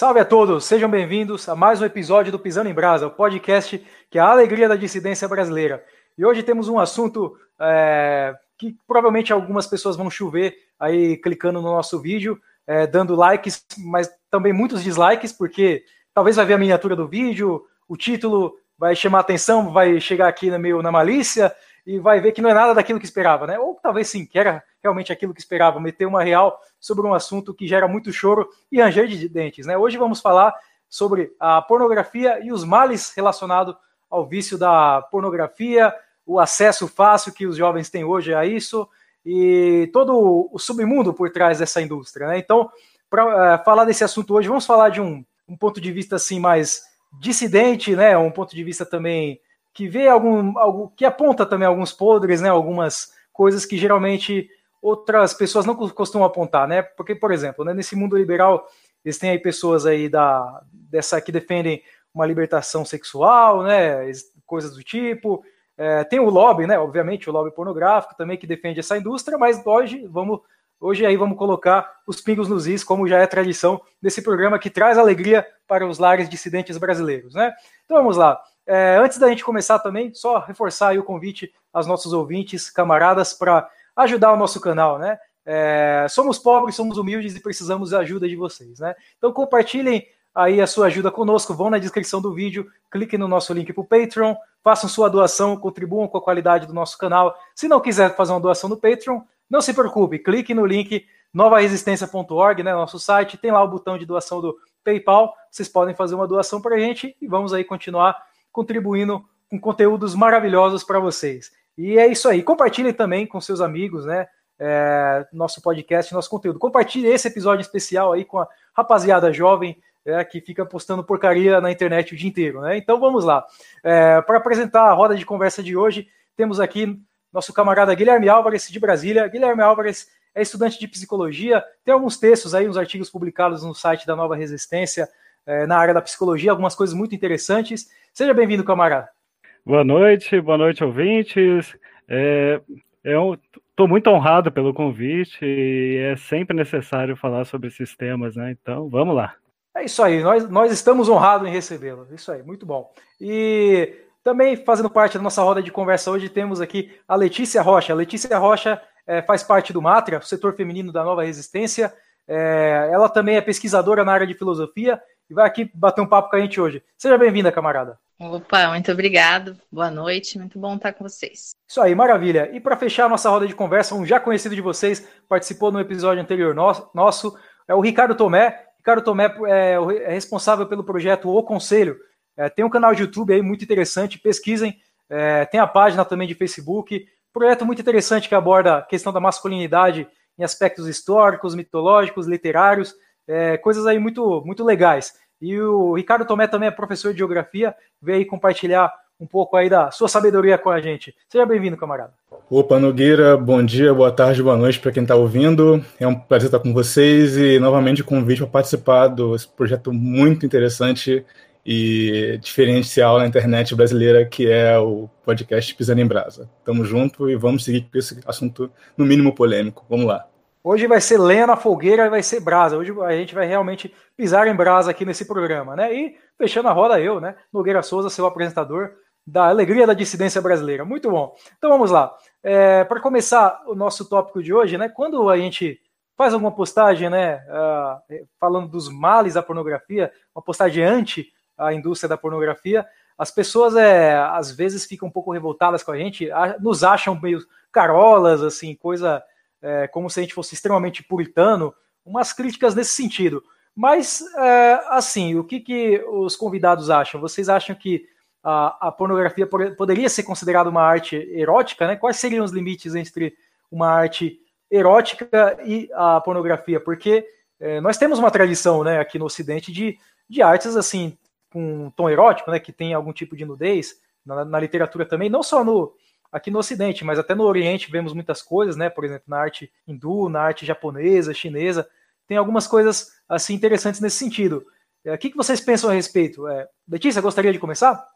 Salve a todos, sejam bem-vindos a mais um episódio do Pisando em Brasa, o podcast que é a alegria da dissidência brasileira. E hoje temos um assunto é, que provavelmente algumas pessoas vão chover aí clicando no nosso vídeo, é, dando likes, mas também muitos dislikes, porque talvez vai ver a miniatura do vídeo, o título vai chamar atenção, vai chegar aqui meio na malícia e vai ver que não é nada daquilo que esperava, né? Ou talvez sim, que era realmente aquilo que esperava, meter uma real sobre um assunto que gera muito choro e ranger de dentes, né? Hoje vamos falar sobre a pornografia e os males relacionados ao vício da pornografia, o acesso fácil que os jovens têm hoje a isso e todo o submundo por trás dessa indústria, né? Então, para uh, eh, falar desse assunto hoje, vamos falar de um, um ponto de vista assim mais dissidente, né? Um ponto de vista também que vê algum, algo que aponta também alguns podres, né? Algumas coisas que geralmente outras pessoas não costumam apontar, né? Porque, por exemplo, né, nesse mundo liberal, eles têm aí pessoas aí da dessa que defendem uma libertação sexual, né? Coisas do tipo. É, tem o lobby, né? Obviamente, o lobby pornográfico também que defende essa indústria, mas hoje vamos Hoje aí vamos colocar os pingos nos is, como já é tradição desse programa que traz alegria para os lares dissidentes brasileiros, né? Então vamos lá. É, antes da gente começar também, só reforçar o convite aos nossos ouvintes, camaradas, para ajudar o nosso canal, né? É, somos pobres, somos humildes e precisamos da ajuda de vocês, né? Então compartilhem aí a sua ajuda conosco, vão na descrição do vídeo, cliquem no nosso link para o Patreon, façam sua doação, contribuam com a qualidade do nosso canal. Se não quiser fazer uma doação no Patreon, não se preocupe, clique no link novaresistência.org, né, nosso site, tem lá o botão de doação do PayPal, vocês podem fazer uma doação para a gente e vamos aí continuar contribuindo com conteúdos maravilhosos para vocês. E é isso aí, compartilhem também com seus amigos, né, é, nosso podcast, nosso conteúdo. Compartilhe esse episódio especial aí com a rapaziada jovem é, que fica postando porcaria na internet o dia inteiro, né? Então vamos lá. É, para apresentar a roda de conversa de hoje, temos aqui nosso camarada Guilherme Álvares, de Brasília. Guilherme Álvares é estudante de psicologia, tem alguns textos aí, uns artigos publicados no site da Nova Resistência, é, na área da psicologia, algumas coisas muito interessantes. Seja bem-vindo, camarada. Boa noite, boa noite, ouvintes. É, eu estou muito honrado pelo convite e é sempre necessário falar sobre esses temas, né? Então, vamos lá. É isso aí, nós, nós estamos honrados em recebê-lo. Isso aí, muito bom. E também fazendo parte da nossa roda de conversa hoje, temos aqui a Letícia Rocha. A Letícia Rocha é, faz parte do Matra, o setor feminino da Nova Resistência. É, ela também é pesquisadora na área de filosofia e vai aqui bater um papo com a gente hoje. Seja bem-vinda, camarada. Opa, muito obrigado. Boa noite, muito bom estar com vocês. Isso aí, maravilha. E para fechar a nossa roda de conversa, um já conhecido de vocês, participou no episódio anterior nosso, é o Ricardo Tomé. Ricardo Tomé é, é responsável pelo projeto O Conselho, é, tem um canal de YouTube aí muito interessante, pesquisem. É, tem a página também de Facebook. Projeto muito interessante que aborda a questão da masculinidade em aspectos históricos, mitológicos, literários, é, coisas aí muito, muito legais. E o Ricardo Tomé também é professor de geografia, veio compartilhar um pouco aí da sua sabedoria com a gente. Seja bem-vindo, camarada. Opa, Nogueira, bom dia, boa tarde, boa noite para quem está ouvindo. É um prazer estar com vocês e novamente o convite para participar desse projeto muito interessante e diferencial na internet brasileira, que é o podcast Pisando em Brasa. Tamo junto e vamos seguir com esse assunto, no mínimo, polêmico. Vamos lá. Hoje vai ser lenha na fogueira e vai ser brasa. Hoje a gente vai realmente pisar em brasa aqui nesse programa, né? E fechando a roda, eu, né? Nogueira Souza, seu apresentador da Alegria da Dissidência Brasileira. Muito bom. Então vamos lá. É, Para começar o nosso tópico de hoje, né? Quando a gente faz alguma postagem, né? Uh, falando dos males da pornografia, uma postagem anti a indústria da pornografia, as pessoas é, às vezes ficam um pouco revoltadas com a gente, nos acham meio carolas, assim, coisa é, como se a gente fosse extremamente puritano, umas críticas nesse sentido. Mas, é, assim, o que, que os convidados acham? Vocês acham que a, a pornografia poderia ser considerada uma arte erótica? Né? Quais seriam os limites entre uma arte erótica e a pornografia? Porque é, nós temos uma tradição né, aqui no Ocidente de, de artes assim com tom erótico, né, que tem algum tipo de nudez, na, na, literatura também, não só no aqui no Ocidente, mas até no Oriente vemos muitas coisas, né, por exemplo, na arte hindu, na arte japonesa, chinesa, tem algumas coisas assim interessantes nesse sentido. É, o que, vocês pensam a respeito? É, Letícia, gostaria de começar?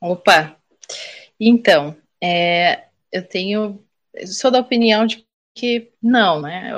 Opa, então, é, eu tenho, sou da opinião de que não, né,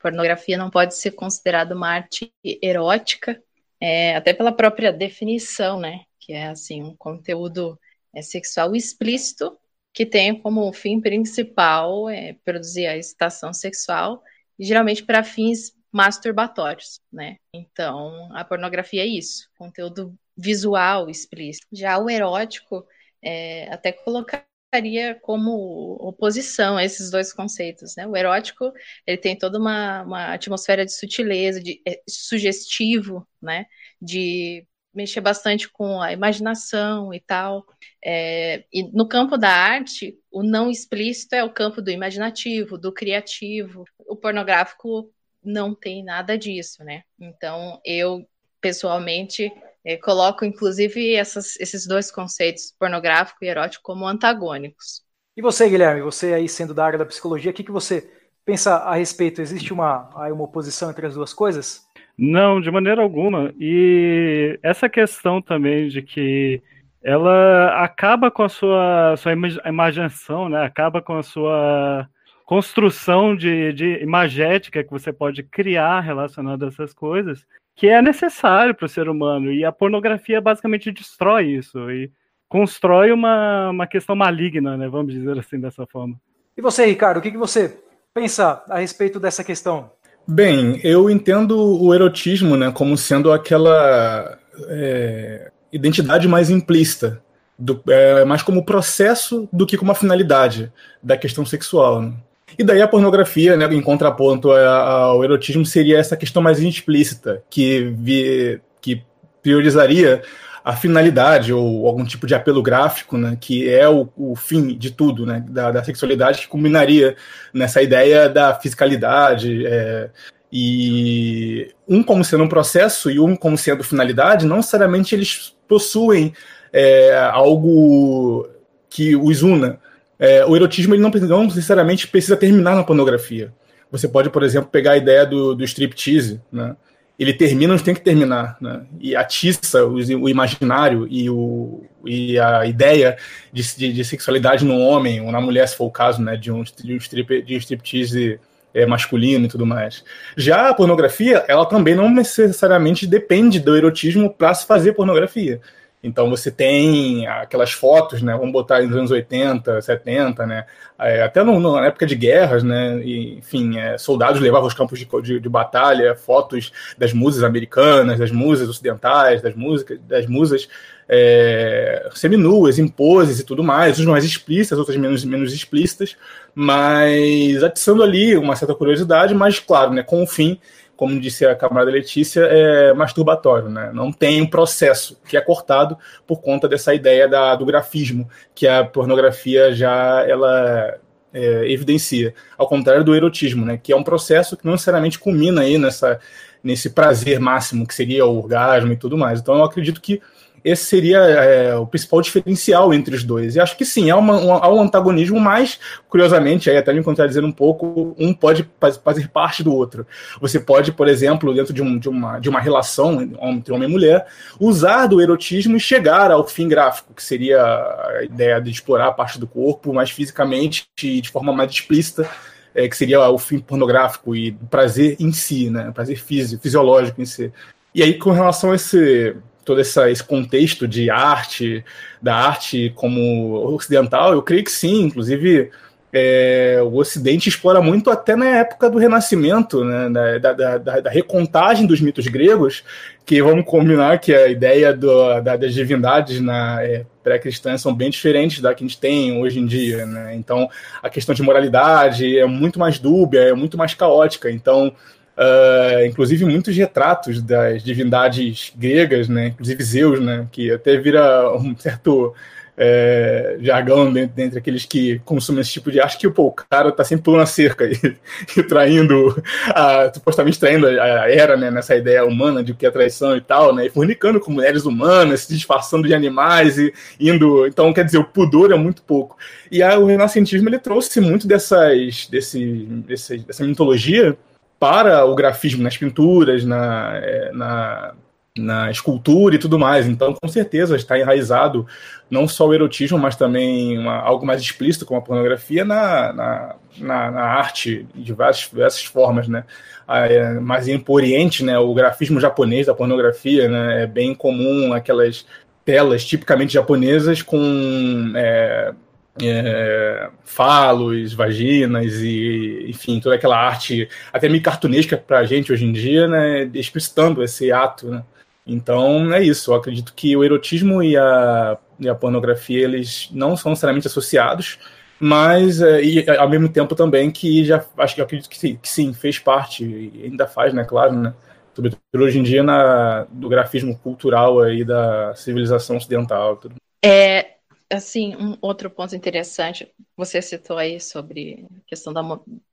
pornografia não pode ser considerada uma arte erótica, é, até pela própria definição, né? Que é assim um conteúdo é, sexual explícito que tem como fim principal é, produzir a excitação sexual, geralmente para fins masturbatórios, né? Então, a pornografia é isso, conteúdo visual explícito. Já o erótico, é, até colocaria como oposição a esses dois conceitos, né? O erótico, ele tem toda uma, uma atmosfera de sutileza, de é, sugestivo, né? De mexer bastante com a imaginação e tal. É, e no campo da arte, o não explícito é o campo do imaginativo, do criativo. O pornográfico não tem nada disso, né? Então, eu, pessoalmente, é, coloco, inclusive, essas, esses dois conceitos, pornográfico e erótico, como antagônicos. E você, Guilherme, você aí sendo da área da psicologia, o que, que você pensa a respeito? Existe uma, uma oposição entre as duas coisas? Não, de maneira alguma. E essa questão também de que ela acaba com a sua, sua imaginação, né? acaba com a sua construção de, de imagética que você pode criar relacionada a essas coisas, que é necessário para o ser humano. E a pornografia basicamente destrói isso e constrói uma, uma questão maligna, né? vamos dizer assim, dessa forma. E você, Ricardo, o que, que você pensa a respeito dessa questão? Bem, eu entendo o erotismo né, como sendo aquela é, identidade mais implícita, do, é, mais como processo do que como a finalidade da questão sexual. Né? E daí a pornografia, né, em contraponto ao erotismo, seria essa questão mais explícita, que, vi, que priorizaria a finalidade ou algum tipo de apelo gráfico, né, que é o, o fim de tudo, né, da, da, sexualidade, que culminaria nessa ideia da fisicalidade. É, e um como sendo um processo e um como sendo finalidade, não necessariamente eles possuem é, algo que os una. É, o erotismo ele não, não necessariamente precisa terminar na pornografia. Você pode, por exemplo, pegar a ideia do, do striptease, né? Ele termina onde tem que terminar, né? E atiça o, o imaginário e, o, e a ideia de, de, de, sexualidade no homem ou na mulher, se for o caso, né? De um, de um, strip, de um striptease é, masculino e tudo mais. Já a pornografia, ela também não necessariamente depende do erotismo para se fazer pornografia. Então você tem aquelas fotos, né? Vamos botar nos anos 80, 70, né? É, até no, no, na época de guerras, né? E, enfim, é, soldados levavam os campos de, de, de, batalha, fotos das musas americanas, das musas ocidentais, das músicas, das musas é, seminuas, em poses e tudo mais, umas mais explícitas, outras menos, menos explícitas, mas atiçando ali uma certa curiosidade, mas claro, né? Com o fim como disse a camarada Letícia, é masturbatório, né? Não tem um processo que é cortado por conta dessa ideia da, do grafismo que a pornografia já ela é, evidencia, ao contrário do erotismo, né? Que é um processo que não necessariamente culmina aí nessa nesse prazer máximo que seria o orgasmo e tudo mais. Então eu acredito que esse seria é, o principal diferencial entre os dois. E acho que sim, há, uma, um, há um antagonismo, mas, curiosamente, aí até me contradizendo um pouco, um pode fazer parte do outro. Você pode, por exemplo, dentro de, um, de, uma, de uma relação entre homem e mulher, usar do erotismo e chegar ao fim gráfico, que seria a ideia de explorar a parte do corpo mais fisicamente e de forma mais explícita, é, que seria o fim pornográfico e prazer em si, né? prazer físico, fisiológico em si. E aí, com relação a esse todo essa, esse contexto de arte, da arte como ocidental, eu creio que sim, inclusive é, o Ocidente explora muito até na época do Renascimento, né, da, da, da, da, recontagem dos mitos gregos, que vamos combinar que a ideia do, das divindades na é, pré-cristã são bem diferentes da que a gente tem hoje em dia. Né? Então, a questão de moralidade é muito mais dúbia, é muito mais caótica. Então, Uh, inclusive muitos retratos das divindades gregas, né, inclusive Zeus, né, que até vira um certo é, jargão dentre, dentre aqueles que consumem esse tipo de arte, que pô, o cara tá sempre pulando a cerca e, e traindo, a, supostamente traindo a, a, era, né, nessa ideia humana de que é traição e tal, né, e fornicando com mulheres humanas, se disfarçando de animais e indo, então quer dizer, o pudor é muito pouco. E aí, o renascentismo ele trouxe muito dessas, desse, desse, dessa mitologia para o grafismo nas pinturas, na, é, na na escultura e tudo mais. Então, com certeza, está enraizado não só o erotismo, mas também uma, algo mais explícito, como a pornografia, na, na, na, na arte de diversas, diversas formas, né? Ah, é, mas em Oriente, né, o grafismo japonês da pornografia né, é bem comum, aquelas telas tipicamente japonesas com é, é, falos, vaginas e, enfim, toda aquela arte até meio cartunesca para a gente hoje em dia, né, explicitando esse ato, né? Então é isso. Eu acredito que o erotismo e a, e a pornografia eles não são necessariamente associados, mas é, e, ao mesmo tempo também que já acho que acredito que sim, que sim fez parte e ainda faz, né? Claro, né? Sobretudo hoje em dia na, do grafismo cultural aí da civilização ocidental. Tudo. É, assim, um outro ponto interessante, você citou aí sobre a questão da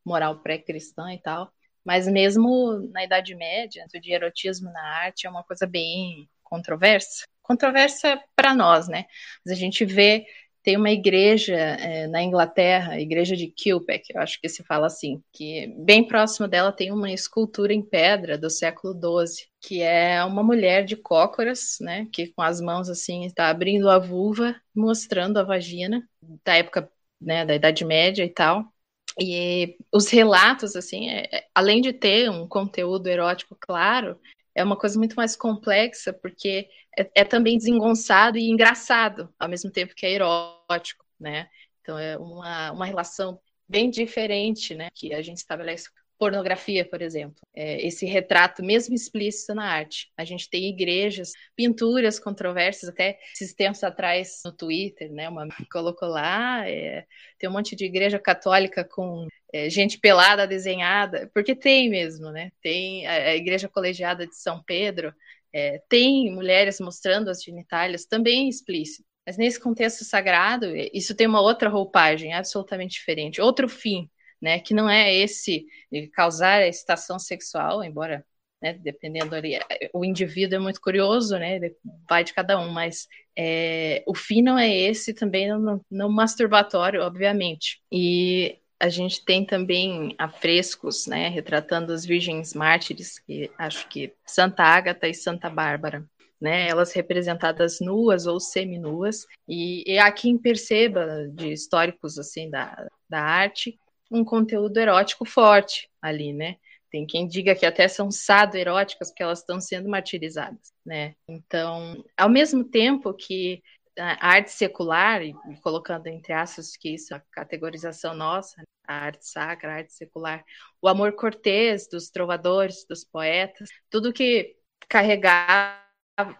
moral pré-cristã e tal. Mas mesmo na Idade Média, o erotismo na arte é uma coisa bem controversa. Controversa para nós, né? Mas a gente vê, tem uma igreja é, na Inglaterra, a igreja de Kilpack, eu acho que se fala assim, que bem próximo dela tem uma escultura em pedra do século XII, que é uma mulher de cócoras, né? Que com as mãos assim está abrindo a vulva, mostrando a vagina, da época né, da Idade Média e tal. E os relatos, assim, é, é, além de ter um conteúdo erótico claro, é uma coisa muito mais complexa, porque é, é, também desengonçado e engraçado, ao mesmo tempo que é erótico, né? Então é uma, uma relação bem diferente, né, que a gente estabelece pornografia, por exemplo. É, esse retrato, mesmo explícito na arte. A gente tem igrejas, pinturas controversas, até esses tempos atrás no Twitter, né? Uma colocou lá, é, tem um monte de igreja católica com é, gente pelada desenhada, porque tem mesmo, né? Tem a, a igreja colegiada de São Pedro, é, tem mulheres mostrando as genitálias, também explícito. Mas nesse contexto sagrado, isso tem uma outra roupagem absolutamente diferente, outro fim né? Que não é esse causar a excitação sexual, embora, né, dependendo ali, o indivíduo é muito curioso, né? Vai de cada um, mas é, o fim não é esse também não masturbatório, obviamente. E a gente tem também afrescos, né, retratando as virgens mártires, que acho que Santa Ágata e Santa Bárbara. Né, elas representadas nuas ou seminuas, e, e há quem perceba de históricos assim da, da arte um conteúdo erótico forte ali, né? Tem quem diga que até são sado-eróticas porque elas estão sendo martirizadas, né? Então, ao mesmo tempo que a arte secular, e colocando entre aspas que isso é a categorização nossa, a arte sacra, a arte secular, o amor cortês dos trovadores, dos poetas, tudo que carregava,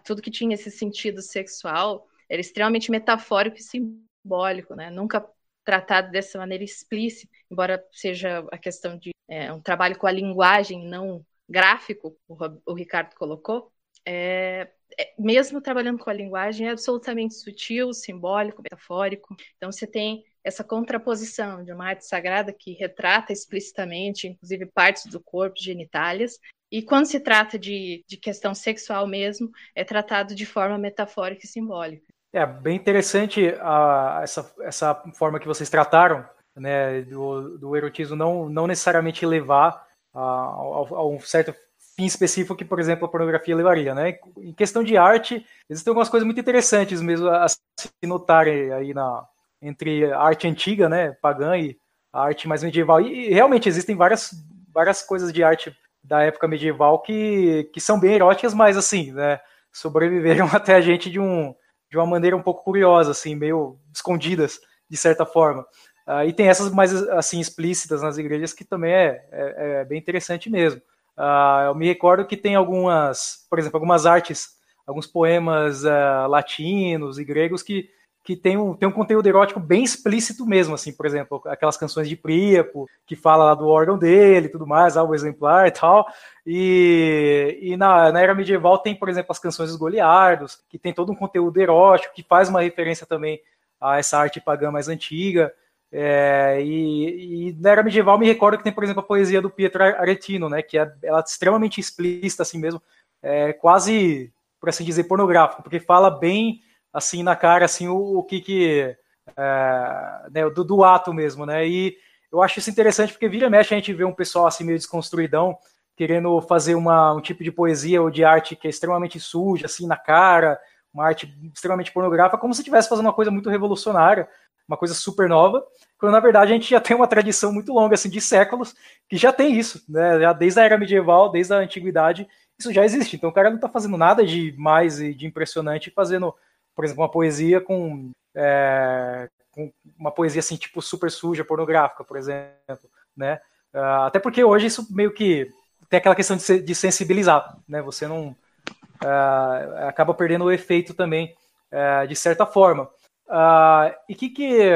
tudo que tinha esse sentido sexual, era extremamente metafórico e simbólico, né? Nunca tratado dessa maneira explícita, embora seja a questão de é, um trabalho com a linguagem, não gráfico, o, o Ricardo colocou, é, é, mesmo trabalhando com a linguagem, é absolutamente sutil, simbólico, metafórico. Então, você tem essa contraposição de uma arte sagrada que retrata explicitamente, inclusive, partes do corpo, genitálias, e quando se trata de, de questão sexual mesmo, é tratado de forma metafórica e simbólica. É bem interessante a, essa, essa forma que vocês trataram né, do, do erotismo não, não necessariamente levar a, a, a, um certo fim específico que, por exemplo, a pornografia levaria. Né? Em questão de arte, existem algumas coisas muito interessantes mesmo a se notarem aí na, entre a arte antiga, né, pagã, e a arte mais medieval. E, e realmente existem várias, várias coisas de arte da época medieval que, que são bem eróticas, mas assim, né, sobreviveram até a gente de um de uma maneira um pouco curiosa, assim, meio escondidas, de certa forma. Uh, e tem essas mais, assim, explícitas nas igrejas que também é, é, é bem interessante mesmo. Uh, eu me recordo que tem algumas, por exemplo, algumas artes, alguns poemas uh, latinos e gregos que que tem um, tem um conteúdo erótico bem explícito mesmo, assim, por exemplo, aquelas canções de Príapo, que fala lá do órgão dele e tudo mais, algo exemplar e tal. E, e na, na era medieval tem, por exemplo, as canções dos Goliardos, que tem todo um conteúdo erótico, que faz uma referência também a essa arte pagã mais antiga. É, e, e, na era medieval me recordo que tem, por exemplo, a poesia do Pietro Aretino, né, que é, ela é extremamente explícita, assim mesmo, é, quase, por assim dizer, pornográfico, porque fala bem assim na cara assim o, o que que é, né, do, do, ato mesmo, né? E eu acho isso interessante porque vira e mexe a gente vê um pessoal assim meio desconstruidão querendo fazer uma, um tipo de poesia ou de arte que é extremamente suja, assim, na cara, uma arte extremamente pornográfica, como se estivesse fazendo uma coisa muito revolucionária, uma coisa super nova, quando na verdade a gente já tem uma tradição muito longa, assim, de séculos, que já tem isso, né? Já desde a era medieval, desde a antiguidade, isso já existe. Então o cara não está fazendo nada de mais e de impressionante fazendo, por exemplo, uma poesia com, é, com uma poesia assim, tipo super suja, pornográfica, por exemplo, né? Uh, até porque hoje isso meio que tem aquela questão de, de sensibilizar, né? Você não uh, acaba perdendo o efeito também, uh, de certa forma. Uh, e que que,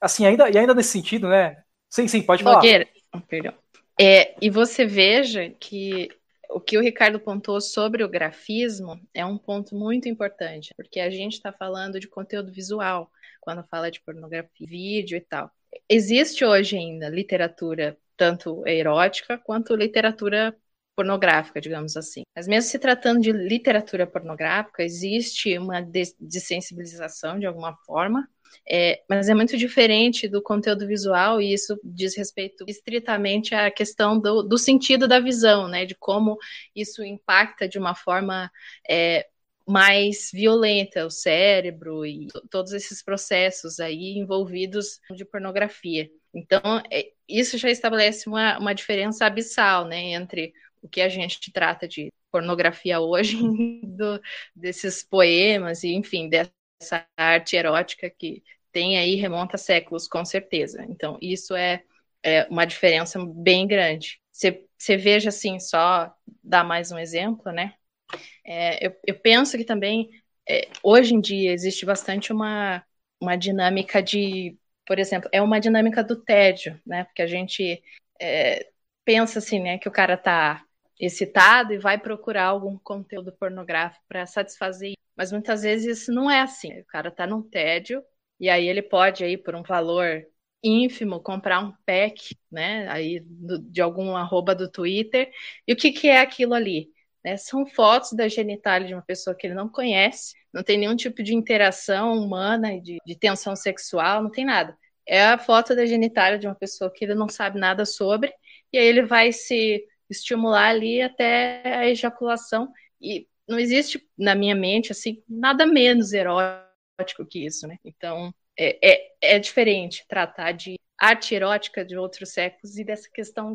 assim, ainda, e ainda nesse sentido, né? Sim, sim, pode falar. Nogueira, oh, perdão. É, e você veja que o que o Ricardo pontou sobre o grafismo é um ponto muito importante, porque a gente está falando de conteúdo visual quando fala de pornografia, vídeo e tal. Existe hoje ainda literatura tanto erótica quanto literatura pornográfica, digamos assim. Mas mesmo se tratando de literatura pornográfica, existe uma desensibilização de alguma forma, é, mas é muito diferente do conteúdo visual e isso diz respeito estritamente à questão do, do sentido da visão, né, de como isso impacta de uma forma é, mais violenta o cérebro e todos esses processos aí envolvidos de pornografia. Então, é, isso já estabelece uma, uma diferença abissal, né, entre o que a gente trata de pornografia hoje, do, desses poemas e, enfim, dessa arte erótica que tem aí, remonta a séculos, com certeza. Então, isso é, é uma diferença bem grande. Você veja, assim, só dar mais um exemplo, né? É, eu, eu, penso que também, é, hoje em dia, existe bastante uma, uma dinâmica de, por exemplo, é uma dinâmica do tédio, né? Porque a gente é, pensa assim, né, que o cara tá excitado e vai procurar algum conteúdo pornográfico para satisfazer. Mas muitas vezes isso não é assim. O cara está num tédio e aí ele pode aí por um valor ínfimo comprar um pack, né, aí do, de algum arroba do Twitter. E o que, que é aquilo ali? Né, são fotos da genitália de uma pessoa que ele não conhece, não tem nenhum tipo de interação humana, de, de tensão sexual, não tem nada. É a foto da genitália de uma pessoa que ele não sabe nada sobre, e aí ele vai se estimular ali até a ejaculação. E não existe na minha mente assim nada menos erótico que isso, né? Então é, é, é diferente tratar de arte erótica de outros séculos e dessa questão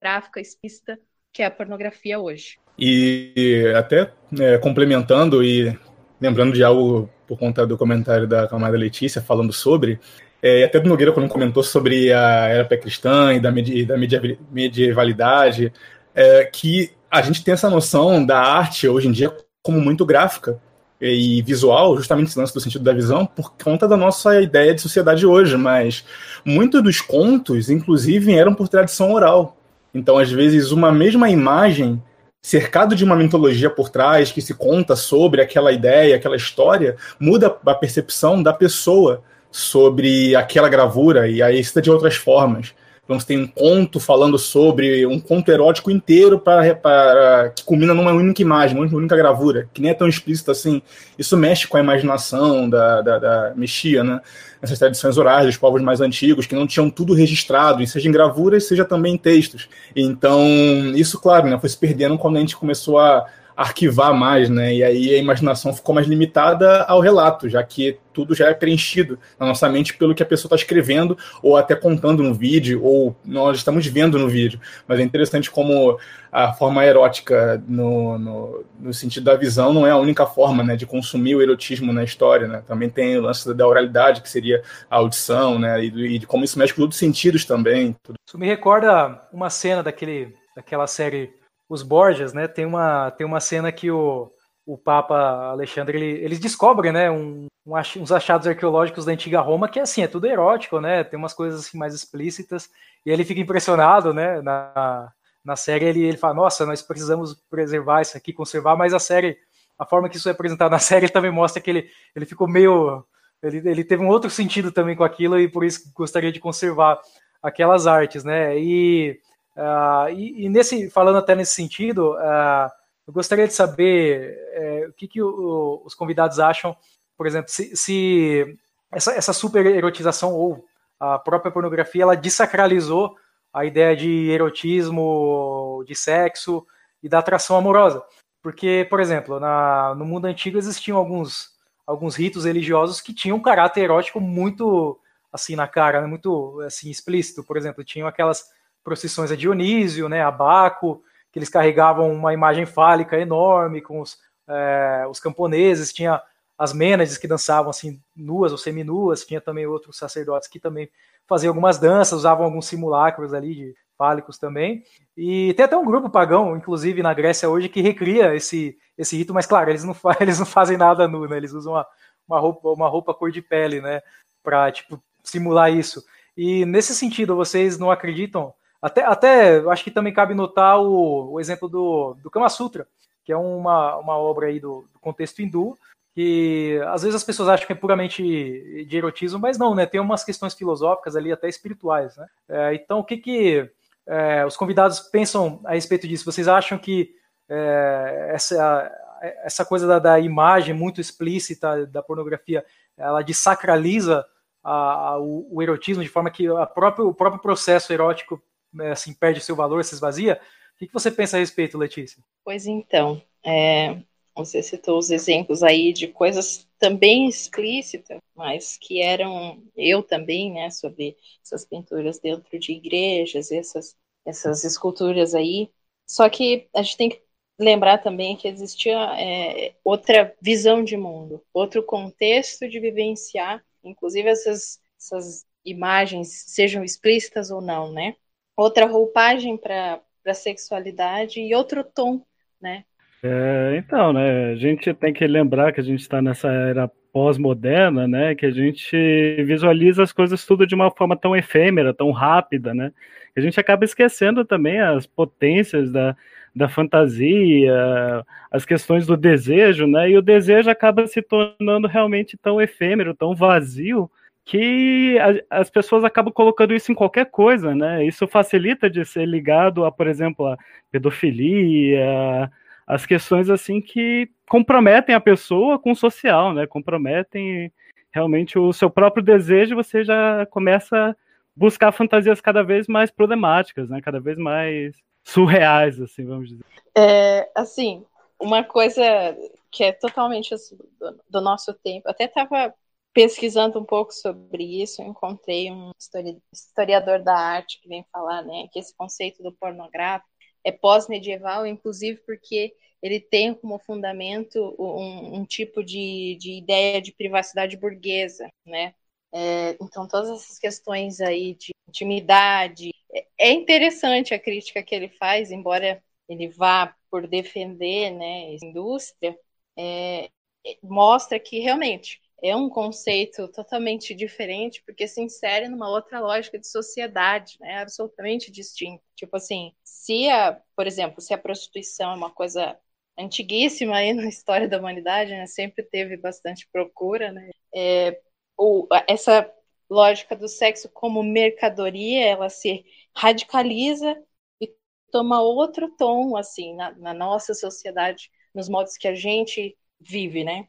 gráfica explícita que é a pornografia hoje. E até é, complementando e lembrando de algo por conta do comentário da camada Letícia falando sobre, é, até do Nogueira, quando comentou sobre a era pré-cristã e da, medi da medievalidade, é, que a gente tem essa noção da arte hoje em dia como muito gráfica e visual, justamente esse lance do sentido da visão, por conta da nossa ideia de sociedade hoje, mas muitos dos contos, inclusive, eram por tradição oral. Então, às vezes, uma mesma imagem cercado de uma mitologia por trás que se conta sobre aquela ideia, aquela história, muda a percepção da pessoa sobre aquela gravura e aí está de outras formas. Então você tem um conto falando sobre um conto erótico inteiro para, que culmina numa única imagem, uma única gravura, que nem é tão explícito assim. Isso mexe com a imaginação da, da, da mexia, né? Essas tradições orais dos povos mais antigos, que não tinham tudo registrado, seja em gravuras, seja também em textos. Então, isso, claro, né, foi se perdendo quando a gente começou a arquivar mais, né? E aí a imaginação ficou mais limitada ao relato, já que tudo já é preenchido na nossa mente pelo que a pessoa está escrevendo, ou até contando no vídeo, ou nós estamos vendo no vídeo. Mas é interessante como a forma erótica, no, no, no sentido da visão, não é a única forma né, de consumir o erotismo na história. Né? Também tem o lance da oralidade, que seria a audição, né? E, e de como isso mexe com outros sentidos também. Tudo. Isso me recorda uma cena daquele, daquela série os Borgias, né? Tem uma, tem uma cena que o, o Papa Alexandre ele, eles descobrem, né? Um, um, uns achados arqueológicos da antiga Roma que assim é tudo erótico, né? Tem umas coisas assim mais explícitas e ele fica impressionado, né? Na, na série ele, ele fala, nossa, nós precisamos preservar isso aqui, conservar, mas a série, a forma que isso é apresentado na série também mostra que ele, ele ficou meio, ele, ele teve um outro sentido também com aquilo e por isso gostaria de conservar aquelas artes, né? E Uh, e, e, nesse, falando até nesse sentido, uh, eu gostaria de saber uh, o que, que o, os convidados acham, por exemplo, se, se essa, essa super erotização ou a própria pornografia ela desacralizou a ideia de erotismo, de sexo e da atração amorosa. Porque, por exemplo, na, no mundo antigo existiam alguns, alguns ritos religiosos que tinham um caráter erótico muito assim na cara, né? muito assim explícito. Por exemplo, tinham aquelas procissões a Dionísio, né, a Baco, que eles carregavam uma imagem fálica enorme com os, é, os camponeses, tinha as mênades que dançavam assim nuas ou seminuas, tinha também outros sacerdotes que também faziam algumas danças, usavam alguns simulacros ali de fálicos também. E tem até um grupo pagão, inclusive na Grécia hoje, que recria esse, esse rito, mas claro, eles não, eles não fazem nada nu, né? Eles usam uma, uma, roupa, uma roupa cor de pele, né? Para tipo, simular isso. E nesse sentido, vocês não acreditam? Até, até acho que também cabe notar o, o exemplo do, do Kama Sutra, que é uma, uma obra aí do, do contexto hindu, que às vezes as pessoas acham que é puramente de erotismo, mas não, né? Tem umas questões filosóficas ali, até espirituais, né? É, então, o que que é, os convidados pensam a respeito disso? Vocês acham que é, essa, essa coisa da, da, imagem muito explícita da pornografia, ela desacraliza a, a, o, o, erotismo de forma que a próprio, o próprio processo erótico assim, perde seu valor, se esvazia? O que, que você pensa a respeito, Letícia? Pois então, é, você citou os exemplos aí de coisas também explícitas, mas que eram eu também, né, sobre essas pinturas dentro de igrejas, essas essas esculturas aí. Só que a gente tem que lembrar também que existia é, outra visão de mundo, outro contexto de vivenciar, inclusive essas, essas imagens, sejam explícitas ou não, né? Outra roupagem para a sexualidade e outro tom, né? É, então, né, a gente tem que lembrar que a gente está nessa era pós-moderna, né, que a gente visualiza as coisas tudo de uma forma tão efêmera, tão rápida, né, que a gente acaba esquecendo também as potências da, da fantasia, as questões do desejo, né, e o desejo acaba se tornando realmente tão efêmero, tão vazio, que a, as pessoas acabam colocando isso em qualquer coisa, né, isso facilita de ser ligado a, por exemplo, a pedofilia, as questões assim que comprometem a pessoa com o social, né? Comprometem realmente o seu próprio desejo, você já começa a buscar fantasias cada vez mais problemáticas, né? Cada vez mais surreais, assim, vamos dizer. É, assim, uma coisa que é totalmente assim, do, do, nosso tempo, até estava pesquisando um pouco sobre isso, encontrei um historiador da arte que vem falar, né, que esse conceito do pornográfico é pós-medieval, inclusive porque ele tem como fundamento um, um tipo de, de, ideia de privacidade burguesa, né? É, então, todas essas questões aí de intimidade. É, é interessante a crítica que ele faz, embora ele vá por defender né, a indústria, é, mostra que realmente é um conceito totalmente diferente, porque se insere numa outra lógica de sociedade, né, absolutamente distinta. Tipo assim, se a, por exemplo, se a prostituição é uma coisa antiguíssima aí na história da humanidade, né, sempre teve bastante procura, né, é, o, essa lógica do sexo como mercadoria, ela se radicaliza e toma outro tom, assim, na, na nossa sociedade, nos modos que a gente vive, né?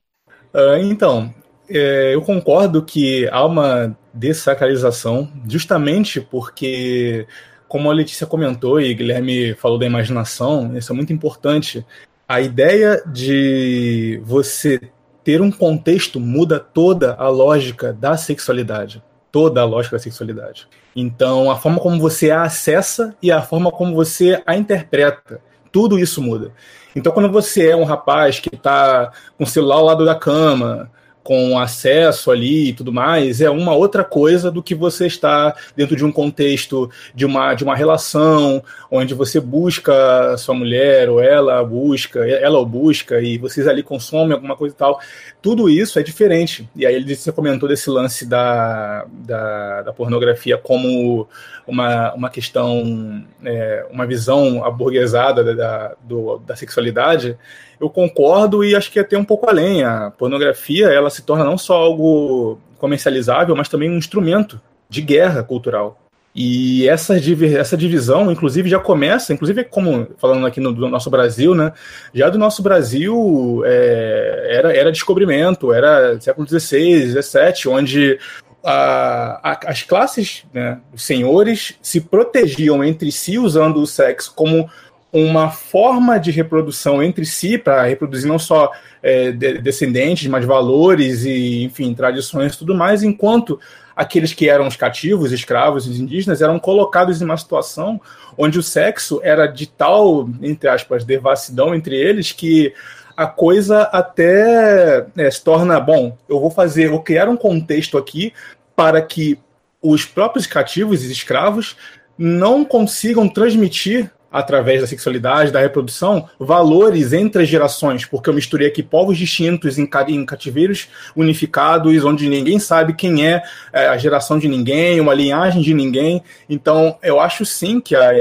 Uh, então, é, eu concordo que há uma dessacralização, justamente porque, como a Letícia comentou e Guilherme falou da imaginação, isso é muito importante. A ideia de você ter um contexto muda toda a lógica da sexualidade. Toda a lógica da sexualidade. Então, a forma como você a acessa e a forma como você a interpreta. Tudo isso muda. Então, quando você é um rapaz que está com o celular ao lado da cama, com acesso ali e tudo mais, é uma outra coisa do que você estar dentro de um contexto de uma, de uma relação onde você busca sua mulher ou ela busca, ela o busca e vocês ali consomem alguma coisa e tal. Tudo isso é diferente. E aí você comentou desse lance da, da, da pornografia como uma, uma questão, é, uma visão aburguesada da, da, do, da sexualidade eu concordo e acho que até um pouco além. A pornografia ela se torna não só algo comercializável, mas também um instrumento de guerra cultural. E essa, essa divisão, inclusive, já começa, inclusive como falando aqui no, do nosso Brasil, né? Já do nosso Brasil é, era, era descobrimento, era século XVI, XVII, onde a, a, as classes, né, os senhores, se protegiam entre si usando o sexo como uma forma de reprodução entre si, para reproduzir não só é, de, descendentes, mas valores e, enfim, tradições e tudo mais, enquanto aqueles que eram os cativos, escravos, os indígenas, eram colocados em uma situação onde o sexo era de tal, entre aspas, devassidão entre eles que a coisa até é, se torna, bom, eu vou fazer, vou criar um contexto aqui para que os próprios cativos e escravos não consigam transmitir através da sexualidade, da reprodução, valores entre as gerações, porque eu misturei aqui povos distintos em, em cativeiros unificados, onde ninguém sabe quem é, é, a geração de ninguém, uma linhagem de ninguém. Então, eu acho sim que há,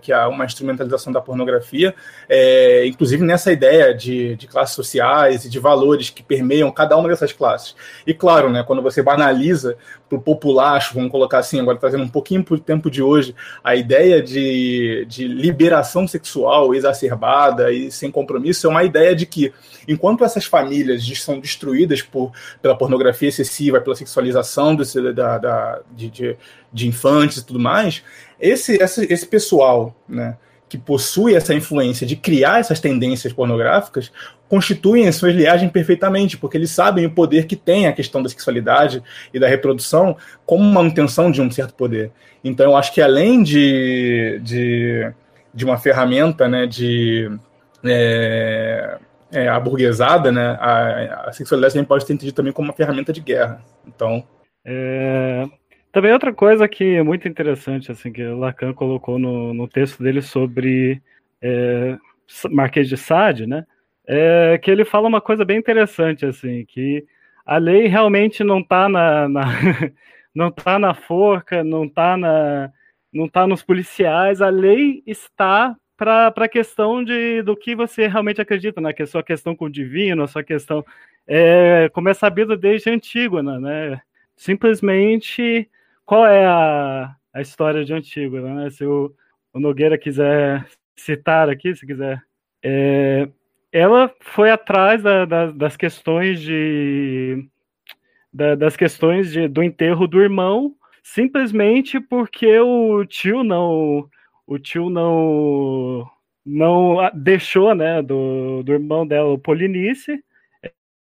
que há uma instrumentalização da pornografia, é, inclusive nessa ideia de, de classes sociais e de valores que permeiam cada uma dessas classes. E claro, né, quando você banaliza para o populacho, vamos colocar assim, agora trazendo um pouquinho para o tempo de hoje, a ideia de, de liberação sexual exacerbada e sem compromisso é uma ideia de que, enquanto essas famílias são destruídas por, pela pornografia excessiva, pela sexualização desse, da, da, de, de, de, infantes e tudo mais, esse, esse, esse pessoal, né, que possui essa influência de criar essas tendências pornográficas constituem as suas liagens perfeitamente, porque eles sabem o poder que tem a questão da sexualidade e da reprodução como manutenção de um certo poder. Então, eu acho que além de, de de uma ferramenta né, de é, é, aburguesada, né, a, a, sexualidade também pode ser entendida também como uma ferramenta de guerra. Então. É, também outra coisa que é muito interessante, assim, que Lacan colocou no, no texto dele sobre é, Marquês de Sade, né, é que ele fala uma coisa bem interessante, assim, que a lei realmente não está na, na não tá na forca, não está na, não está nos policiais, a lei está para a questão de, do que você realmente acredita, né? Que a sua questão com o divino, a sua questão. É, como é sabido desde Antígona, né? Simplesmente, qual é a, a história de Antígona, né? Se o, o Nogueira quiser citar aqui, se quiser. É, ela foi atrás da, da, das questões de. Da, das questões de, do enterro do irmão simplesmente porque o tio não o tio não não deixou né do, do irmão dela o Polinice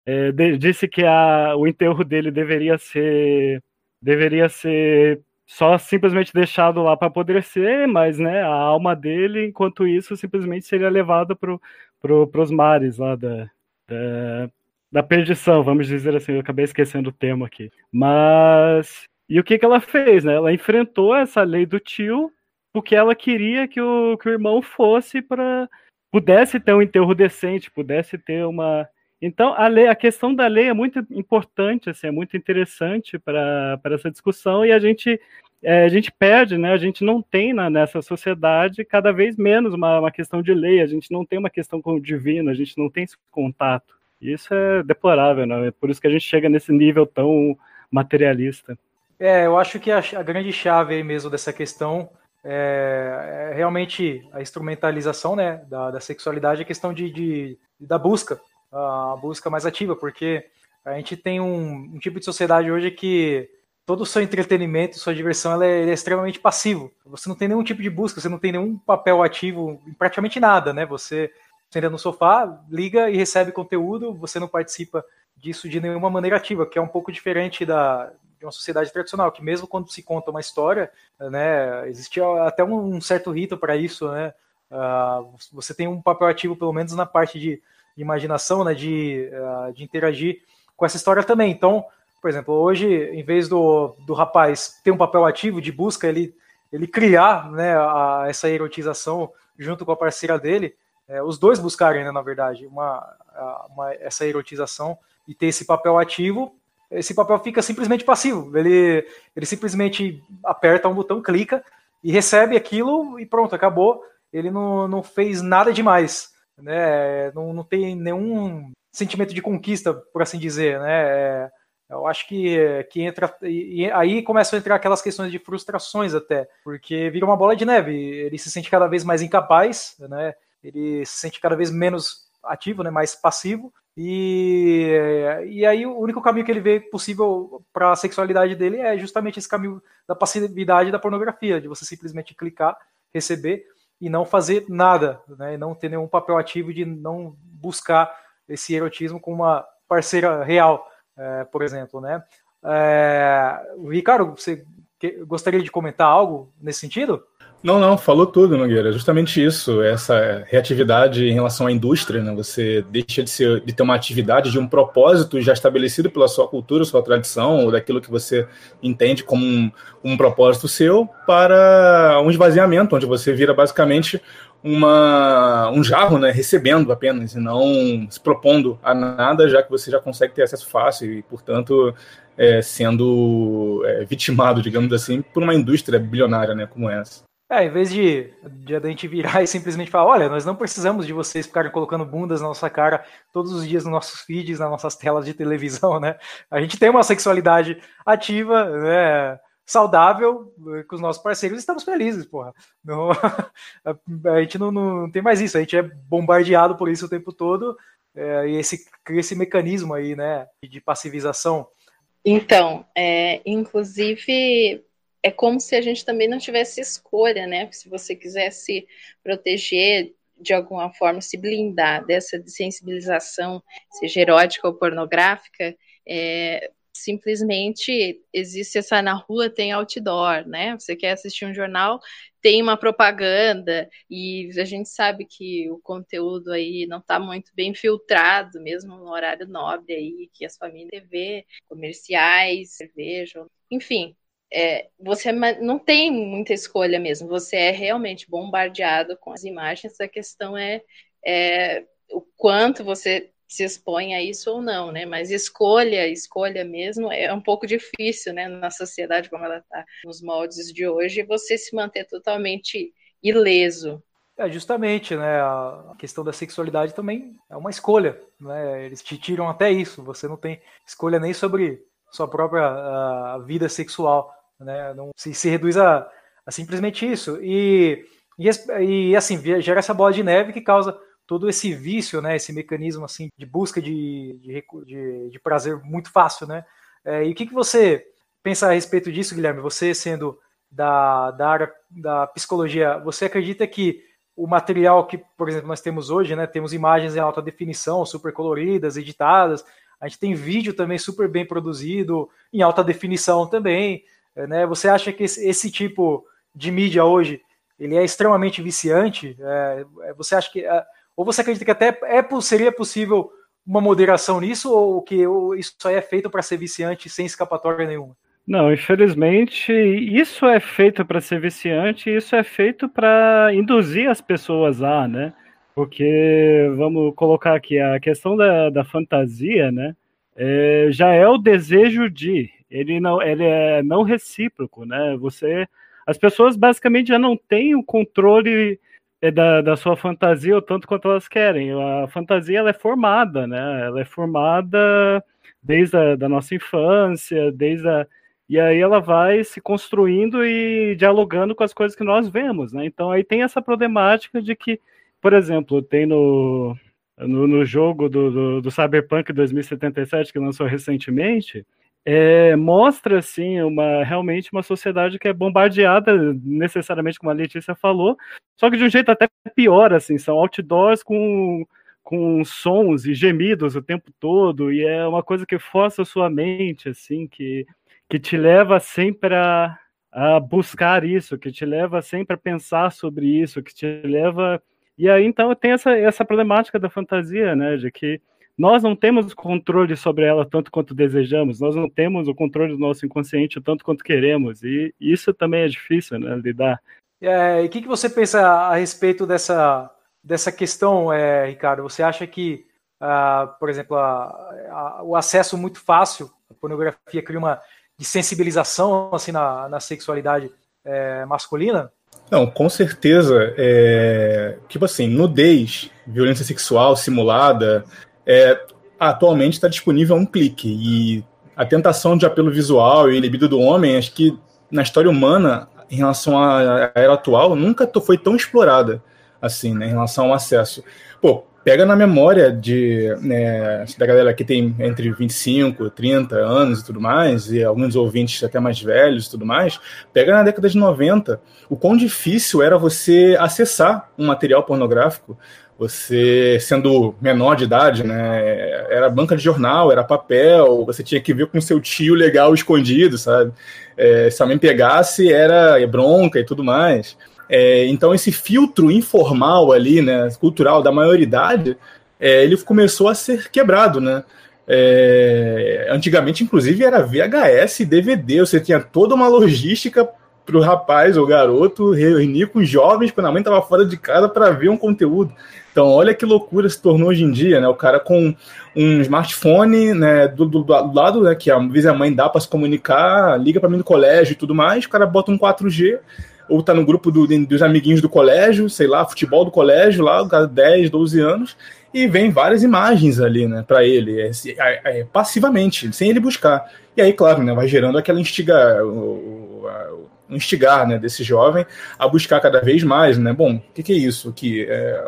é, de, disse que a, o enterro dele deveria ser deveria ser só simplesmente deixado lá para apodrecer, mas né, a alma dele, enquanto isso, simplesmente seria levada para pro, os mares lá da, da, da perdição, vamos dizer assim. Eu acabei esquecendo o termo aqui. Mas e o que, que ela fez? Né? Ela enfrentou essa lei do tio porque ela queria que o, que o irmão fosse para pudesse ter um enterro decente, pudesse ter uma. Então a lei, a questão da lei é muito importante, assim, é muito interessante para essa discussão e a gente é, a gente perde, né? A gente não tem na, nessa sociedade cada vez menos uma, uma questão de lei, a gente não tem uma questão com o divino, a gente não tem esse contato. Isso é deplorável, né? É por isso que a gente chega nesse nível tão materialista. É, eu acho que a, a grande chave aí mesmo dessa questão é, é realmente a instrumentalização né, da, da sexualidade, a questão de, de, da busca, a busca mais ativa, porque a gente tem um, um tipo de sociedade hoje que todo o seu entretenimento, sua diversão, ela é, é, extremamente passivo. Você não tem nenhum tipo de busca, você não tem nenhum papel ativo em praticamente nada, né? Você senta no sofá, liga e recebe conteúdo, você não participa disso de nenhuma maneira ativa, que é um pouco diferente da, de uma sociedade tradicional, que mesmo quando se conta uma história, né, existia até um certo rito para isso, né? Uh, você tem um papel ativo, pelo menos na parte de, imaginação, né, de, uh, de interagir com essa história também. Então, por exemplo, hoje, em vez do, do rapaz ter um papel ativo de busca, ele, ele criar né, a, essa erotização junto com a parceira dele, é, os dois buscarem, né, na verdade, uma, uma, essa erotização e ter esse papel ativo esse papel fica simplesmente passivo. Ele, ele simplesmente aperta um botão, clica e recebe aquilo e pronto, acabou. Ele não, não fez nada demais, né? Não, não tem nenhum sentimento de conquista, por assim dizer, né? É, eu acho que, que entra. E aí começam a entrar aquelas questões de frustrações até, porque vira uma bola de neve. Ele se sente cada vez mais incapaz, né? Ele se sente cada vez menos ativo, né? Mais passivo E, e aí o único caminho que ele vê possível para a sexualidade dele é justamente esse caminho da passividade da pornografia, de você simplesmente clicar, receber e não fazer nada, né? E não ter nenhum papel ativo de não buscar esse erotismo com uma parceira real, é, por exemplo, né? É, Ricardo, você gostaria de comentar algo nesse sentido? Não, não, falou tudo, Nogueira. Justamente isso, essa reatividade em relação à indústria, né? Você deixa de, ser, de ter uma atividade, de um propósito já estabelecido pela sua cultura, sua tradição, ou daquilo que você entende como um, um propósito seu, para um esvaziamento, onde você vira basicamente uma, um jarro, né? Recebendo apenas, e não se propondo a nada, já que você já consegue ter acesso fácil e, portanto, é, sendo é, vitimado, digamos assim, por uma indústria bilionária, né? Como essa. É, em vez de, de a gente virar e simplesmente falar, olha, nós não precisamos de vocês ficarem colocando bundas na nossa cara todos os dias nos nossos feeds, nas nossas telas de televisão, né? A gente tem uma sexualidade ativa, né? saudável eh, com os nossos parceiros e estamos felizes, porra. Não, a gente não, não, tem mais isso, a gente é bombardeado por isso o tempo todo, é, e esse, esse mecanismo aí, né, de passivização. Então, é, inclusive, é como se a gente também não tivesse escolha, né? Se você quisesse proteger de alguma forma, se blindar dessa desensibilização, seja erótica ou pornográfica, é, simplesmente existe essa na rua tem outdoor, né? Você quer assistir um jornal, tem uma propaganda e a gente sabe que o conteúdo aí não está muito bem filtrado, mesmo no horário nobre aí que as famílias TV, comerciais, cerveja, enfim, é, você não tem muita escolha mesmo, você é realmente bombardeado com as imagens, a questão é, é o quanto você se expõe a isso ou não, né? Mas escolha, escolha mesmo, é um pouco difícil, né? Na sociedade como ela está, nos moldes de hoje, você se manter totalmente ileso. É justamente, né? A questão da sexualidade também é uma escolha, né? Eles te tiram até isso. Você não tem escolha nem sobre sua própria a, vida sexual né? Não se, se reduz a, a simplesmente isso. E, e, e, assim, gera essa bola de neve que causa todo esse vício, né? Esse mecanismo assim de busca de, de, de, de prazer muito fácil, né? É, e o que, que você pensa a respeito disso, Guilherme? Você sendo da, da área da psicologia, você acredita que o material que, por exemplo, nós temos hoje, né? Temos imagens em alta definição, super coloridas, editadas. A gente tem vídeo também super bem produzido, em alta definição também. É, né? Você acha que esse, esse, tipo de mídia hoje ele é extremamente viciante? É, é você acha que é, ou você acredita que até é, seria possível uma moderação nisso ou que isso só é feito para ser viciante sem escapatória nenhuma? Não, infelizmente, isso é feito para ser viciante, isso é feito para induzir as pessoas a, né? Porque, vamos colocar aqui, a questão da, da fantasia, né? É, já é o desejo de, ele não, ele é não recíproco, né? Você, as pessoas basicamente já não têm o controle é, da, da sua fantasia o tanto quanto elas querem. A fantasia ela é formada, né? Ela é formada desde a da nossa infância, desde a e aí ela vai se construindo e dialogando com as coisas que nós vemos, né? Então aí tem essa problemática de que, por exemplo, tem no, no, no jogo do, do, do Cyberpunk 2077 que lançou recentemente, é, mostra assim uma realmente uma sociedade que é bombardeada necessariamente como a Letícia falou, só que de um jeito até pior assim, são outdoors com com sons e gemidos o tempo todo e é uma coisa que força a sua mente assim, que que te leva sempre a, a buscar isso, que te leva sempre a pensar sobre isso, que te leva e aí então tem essa essa problemática da fantasia, né, de que nós não temos controle sobre ela tanto quanto desejamos, nós não temos o controle do nosso inconsciente tanto quanto queremos, e isso também é difícil, né, lidar. É, e o que, que você pensa a respeito dessa, dessa questão, é, Ricardo? Você acha que, uh, por exemplo, a, a, o acesso muito fácil à pornografia cria uma desensibilização assim, na, na sexualidade é, masculina? Não, com certeza. É, tipo assim, nudez, violência sexual simulada, é, atualmente está disponível a um clique. E a tentação de apelo visual e libido do homem, acho que na história humana, em relação à era atual, nunca foi tão explorada assim, né, em relação ao acesso. Pô, pega na memória de né, da galera que tem entre 25, 30 anos e tudo mais, e alguns ouvintes até mais velhos e tudo mais, pega na década de 90 o quão difícil era você acessar um material pornográfico, você sendo menor de idade, né? Era banca de jornal, era papel, você tinha que ver com seu tio legal escondido, sabe? É, se alguém pegasse, era bronca e tudo mais. É, então, esse filtro informal ali, né, cultural da maioridade, é, ele começou a ser quebrado, né? É, antigamente, inclusive, era VHS e DVD, você tinha toda uma logística para o rapaz ou garoto reunir com jovens quando a mãe estava fora de casa para ver um conteúdo. Então, olha que loucura se tornou hoje em dia, né? O cara com um smartphone, né, do, do, do lado, né, que às vezes a mãe dá para se comunicar, liga para mim no colégio e tudo mais, o cara bota um 4G, ou tá no grupo do, dos amiguinhos do colégio, sei lá, futebol do colégio, lá, 10, 12 anos, e vem várias imagens ali, né, para ele, é, é, é, passivamente, sem ele buscar. E aí, claro, né, vai gerando aquela instiga, instigar, né, desse jovem a buscar cada vez mais, né, bom, o que, que, é isso aqui? É,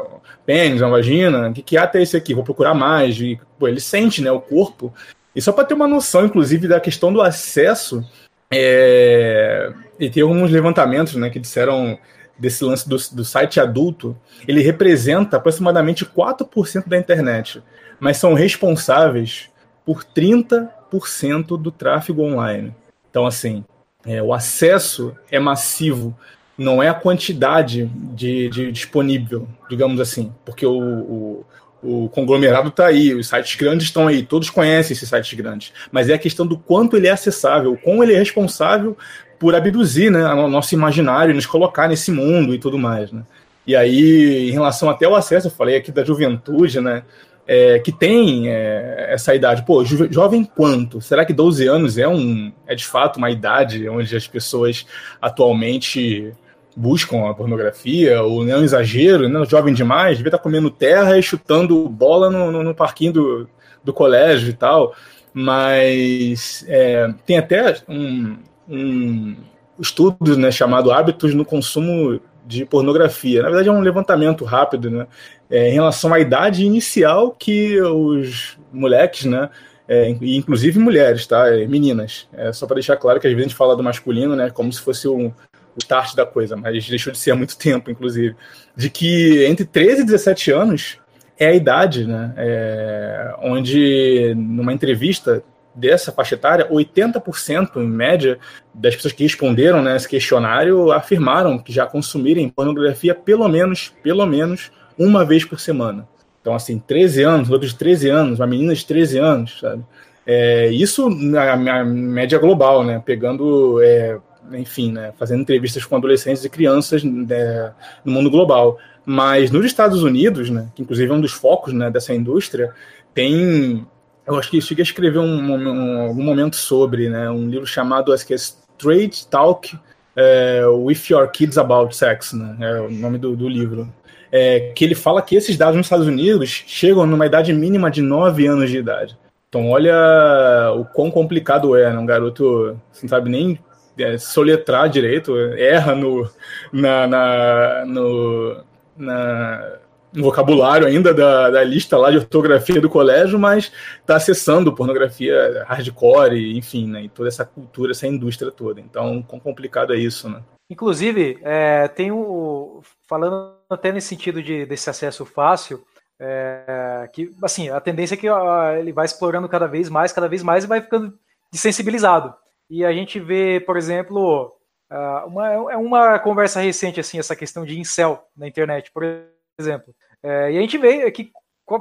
pênis, uma vagina, o que, que é até esse aqui? Vou procurar mais, e, pô, ele sente, né, o corpo, e só para ter uma noção, inclusive, da questão do acesso, é, e tem alguns levantamentos né, que disseram desse lance do, do site adulto, ele representa aproximadamente 4% da internet, mas são responsáveis por 30% do tráfego online. Então, assim, é, o acesso é massivo, não é a quantidade de, de disponível, digamos assim, porque o, o, o conglomerado está aí, os sites grandes estão aí, todos conhecem esses sites grandes, mas é a questão do quanto ele é acessável, como ele é responsável por abduzir né, o nosso imaginário, nos colocar nesse mundo e tudo mais. Né? E aí, em relação até ao acesso, eu falei aqui da juventude, né? É, que tem é, essa idade. Pô, jo jovem quanto? Será que 12 anos é, um, é de fato uma idade onde as pessoas atualmente buscam a pornografia, ou não é um exagero, né? jovem demais, devia estar comendo terra e chutando bola no, no, no parquinho do, do colégio e tal. Mas é, tem até um, um estudo né, chamado Hábitos no Consumo de Pornografia. Na verdade, é um levantamento rápido né, é, em relação à idade inicial que os moleques, né, é, inclusive mulheres, tá, é, meninas, é, só para deixar claro que às vezes a gente fala do masculino né, como se fosse um, o start da coisa, mas deixou de ser há muito tempo, inclusive, de que entre 13 e 17 anos é a idade, né? É, onde, numa entrevista dessa faixa etária, 80% em média das pessoas que responderam né, questionário afirmaram que já consumirem pornografia pelo menos, pelo menos uma vez por semana. Então, assim, 13 anos, outros de 13 anos, uma menina de 13 anos, sabe? É, isso na, na, média global, né? Pegando é, enfim, né, fazendo entrevistas com adolescentes e crianças né, no mundo global. Mas nos Estados Unidos, né, que inclusive é um dos focos né, dessa indústria, tem. Eu acho que cheguei a escrever um, um, algum momento sobre né, um livro chamado acho que é Straight Talk é, With Your Kids About Sex, né, é o nome do, do livro. É, que ele fala que esses dados nos Estados Unidos chegam numa idade mínima de 9 anos de idade. Então, olha o quão complicado é, né? Um garoto, você não sabe nem é, soletrar direito, erra no, na, na, no, na, vocabulário ainda da, da lista lá de ortografia do colégio, mas está acessando pornografia hardcore, enfim, né, e toda essa cultura, essa indústria toda. Então, quão complicado é isso, né? Inclusive, é, tem o. Falando até nesse sentido de, desse acesso fácil, é, que assim, a tendência é que ó, ele vai explorando cada vez mais, cada vez mais e vai ficando desensibilizado e a gente vê, por exemplo, ah, uma, é uma conversa recente, assim, essa questão de incel na internet, por exemplo. É, e a gente vê que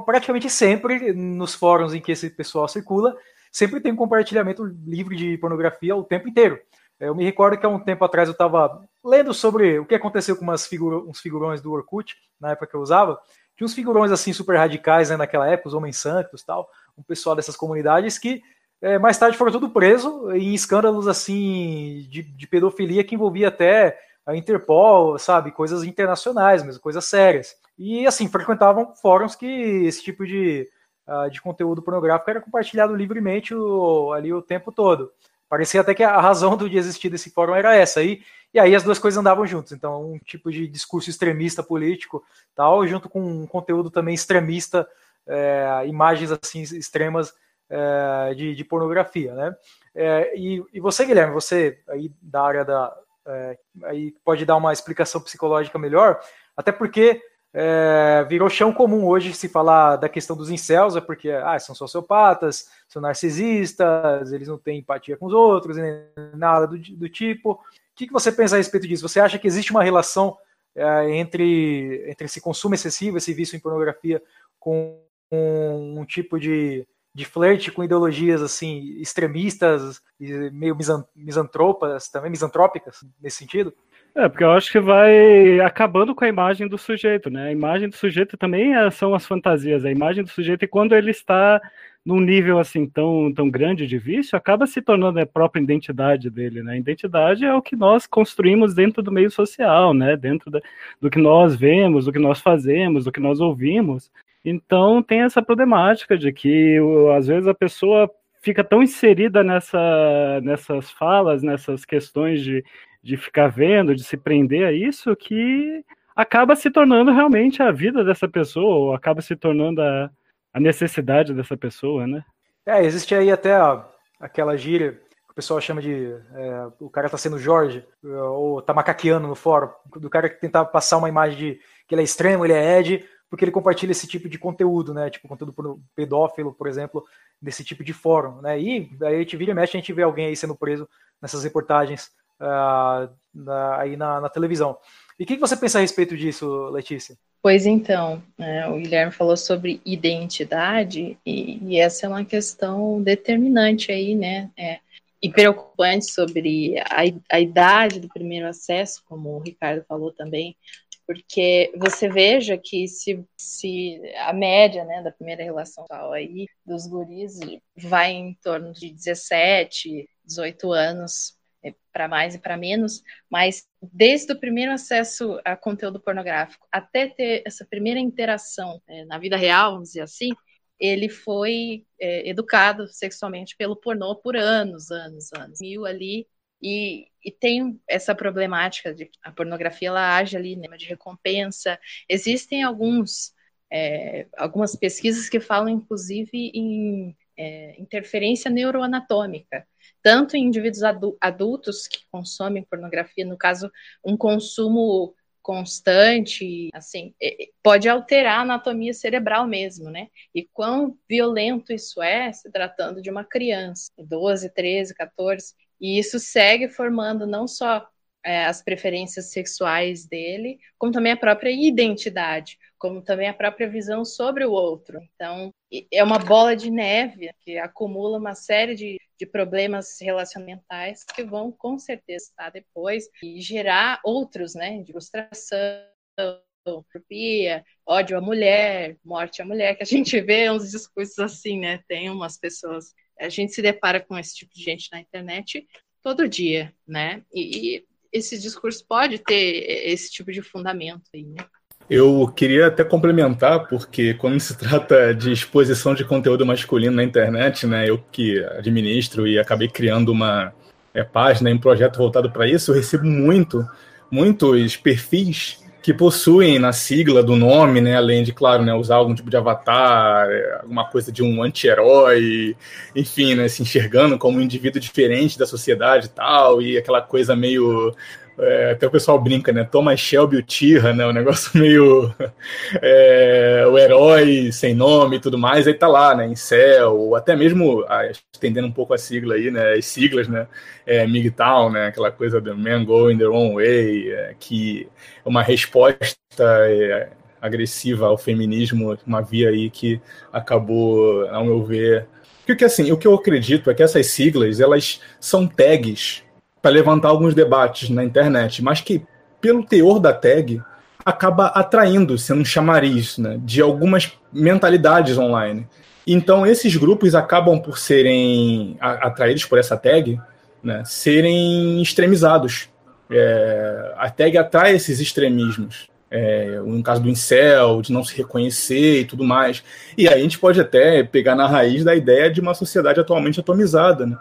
praticamente sempre, nos fóruns em que esse pessoal circula, sempre tem um compartilhamento livre de pornografia o tempo inteiro. É, eu me recordo que há um tempo atrás eu estava lendo sobre o que aconteceu com umas figura, uns figurões do Orkut, na época que eu usava. Tinha uns figurões assim super radicais né, naquela época, os homens santos tal, um pessoal dessas comunidades que é, mais tarde foram tudo preso em escândalos assim de, de, pedofilia que envolvia até a Interpol, sabe, coisas internacionais, mesmo coisas sérias. E assim frequentavam fóruns que esse tipo de, uh, de conteúdo pornográfico era compartilhado livremente o, ali o tempo todo. parecia até que a razão do de existir desse fórum era essa aí, e aí as duas coisas andavam juntos. Então, um tipo de discurso extremista político, tal, junto com um conteúdo também extremista, é, imagens assim extremas é, de, de, pornografia, né? É, e, e, você, Guilherme, você aí da área da é, aí pode dar uma explicação psicológica melhor, até porque é, virou chão comum hoje se falar da questão dos incels, é porque ah, são sociopatas, são narcisistas, eles não têm empatia com os outros, nada do, do tipo. O que, que você pensa a respeito disso? Você acha que existe uma relação é, entre, entre esse consumo excessivo, esse vício em pornografia, com um, um tipo de, de flerte com ideologias assim extremistas e meio misantropas, também misantrópicas nesse sentido? É, porque eu acho que vai acabando com a imagem do sujeito, né? A imagem do sujeito também é, são as fantasias. A imagem do sujeito, e quando ele está num nível assim tão, tão grande de vício, acaba se tornando a própria identidade dele, né? A identidade é o que nós construímos dentro do meio social, né? Dentro da, do que nós vemos, do que nós fazemos, do que nós ouvimos. Então tem essa problemática de que às vezes a pessoa fica tão inserida nessa, nessas falas, nessas questões de de ficar vendo, de se prender a isso, que acaba se tornando realmente a vida dessa pessoa, ou acaba se tornando a, a necessidade dessa pessoa, né? É, existe aí até aquela gíria que o pessoal chama de é, o cara tá sendo Jorge, ou tá macaqueando no fórum, do cara que tentava passar uma imagem de que ele é extremo, ele é Ed, porque ele compartilha esse tipo de conteúdo, né? Tipo, conteúdo pedófilo, por exemplo, desse tipo de fórum, né? E aí a gente vira e mexe, a gente vê alguém aí sendo preso nessas reportagens uh, na, aí na, na, televisão. E o que, que você pensa a respeito disso, Letícia? Pois então, é, o Guilherme falou sobre identidade e, e, essa é uma questão determinante aí, né? É, e preocupante sobre a, a idade do primeiro acesso, como o Ricardo falou também, porque você veja que se, se a média né, da primeira relação aí dos guris vai em torno de 17, 18 anos para mais e para menos, mas desde o primeiro acesso a conteúdo pornográfico até ter essa primeira interação é, na vida real, vamos dizer assim, ele foi é, educado sexualmente pelo pornô por anos, anos, anos. Mil ali e, e, tem essa problemática de a pornografia ela age ali né, de recompensa. Existem alguns é, algumas pesquisas que falam inclusive em é, interferência neuroanatômica tanto em indivíduos adultos que consomem pornografia, no caso, um consumo constante, assim, pode alterar a anatomia cerebral mesmo, né? E quão violento isso é se tratando de uma criança, 12, 13, 14, e isso segue formando não só é, as preferências sexuais dele, como também a própria identidade, como também a própria visão sobre o outro. Então, é uma bola de neve que acumula uma série de, de problemas relacionamentais que vão, com certeza, estar depois e gerar outros, né, de frustração, entropia, ódio à mulher, morte à mulher, que a gente vê uns discursos assim, né? Tem umas pessoas, a gente se depara com esse tipo de gente na internet todo dia, né? E, esse discurso pode ter esse tipo de fundamento aí, né? Eu queria até complementar, porque quando se trata de exposição de conteúdo masculino na internet, né, eu que administro e acabei criando uma é, página um projeto voltado para isso, eu recebo muito, muitos perfis que possuem na sigla do nome, né, além de, claro, né, usar algum tipo de avatar, é, alguma coisa de um anti-herói, enfim, né, se enxergando como um indivíduo diferente da sociedade e tal, e aquela coisa meio é, até o pessoal brinca, né? Thomas Shelby o Tira, né? O negócio meio é, o herói sem nome e tudo mais, aí tá lá, né? Em céu, ou até mesmo ah, estendendo um pouco a sigla aí, né? As siglas, né? É, MGTOW, né? Aquela coisa do Man Going Their Own Way, é, que é uma resposta é, agressiva ao feminismo, uma via aí que acabou, ao meu ver. Porque assim, o que eu acredito é que essas siglas, elas são tags para levantar alguns debates na internet, mas que, pelo teor da tag, acaba atraindo, sendo um chamariz né, de algumas mentalidades online. Então, esses grupos acabam por serem atraídos por essa tag, né, serem extremizados. É, a tag atrai esses extremismos. É, no caso do incel, de não se reconhecer e tudo mais. E aí a gente pode até pegar na raiz da ideia de uma sociedade atualmente atomizada, né?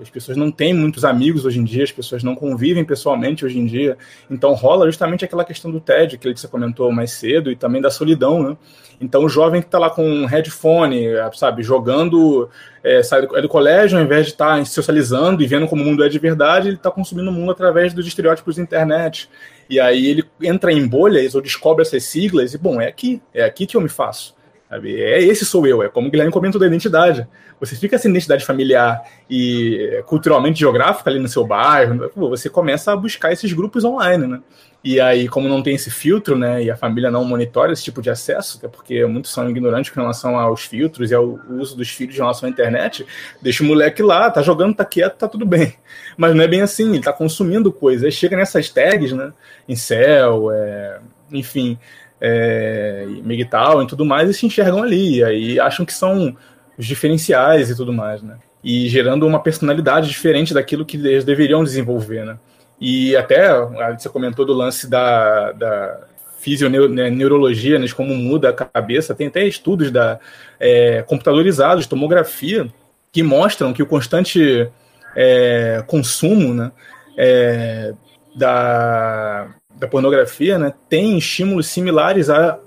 As pessoas não têm muitos amigos hoje em dia, as pessoas não convivem pessoalmente hoje em dia. Então rola justamente aquela questão do TED que você comentou mais cedo e também da solidão, né? Então o jovem que está lá com um headphone, sabe, jogando, é, sai do, é do colégio, ao invés de estar tá socializando e vendo como o mundo é de verdade, ele está consumindo o mundo através dos estereótipos da internet. E aí ele entra em bolhas ou descobre essas siglas e, bom, é aqui, é aqui que eu me faço. Sabe? É esse sou eu, é como o Guilherme comentou da identidade. Você fica sem identidade familiar e culturalmente geográfica ali no seu bairro, você começa a buscar esses grupos online, né? E aí, como não tem esse filtro, né, e a família não monitora esse tipo de acesso, até porque muitos são ignorantes com relação aos filtros e ao uso dos filhos em relação à internet, deixa o moleque lá, tá jogando, tá quieto, tá tudo bem. Mas não é bem assim, ele tá consumindo coisas. Aí chega nessas tags, né, em céu, é, enfim, é, e tudo mais, e se enxergam ali, e aí acham que são os diferenciais e tudo mais, né? E gerando uma personalidade diferente daquilo que eles deveriam desenvolver, né? E até você comentou do lance da, da fisioneurologia, né, de como muda a cabeça, tem até estudos da, é, computadorizados, tomografia, que mostram que o constante é, consumo né, é, da, da pornografia, né, tem estímulos similares a,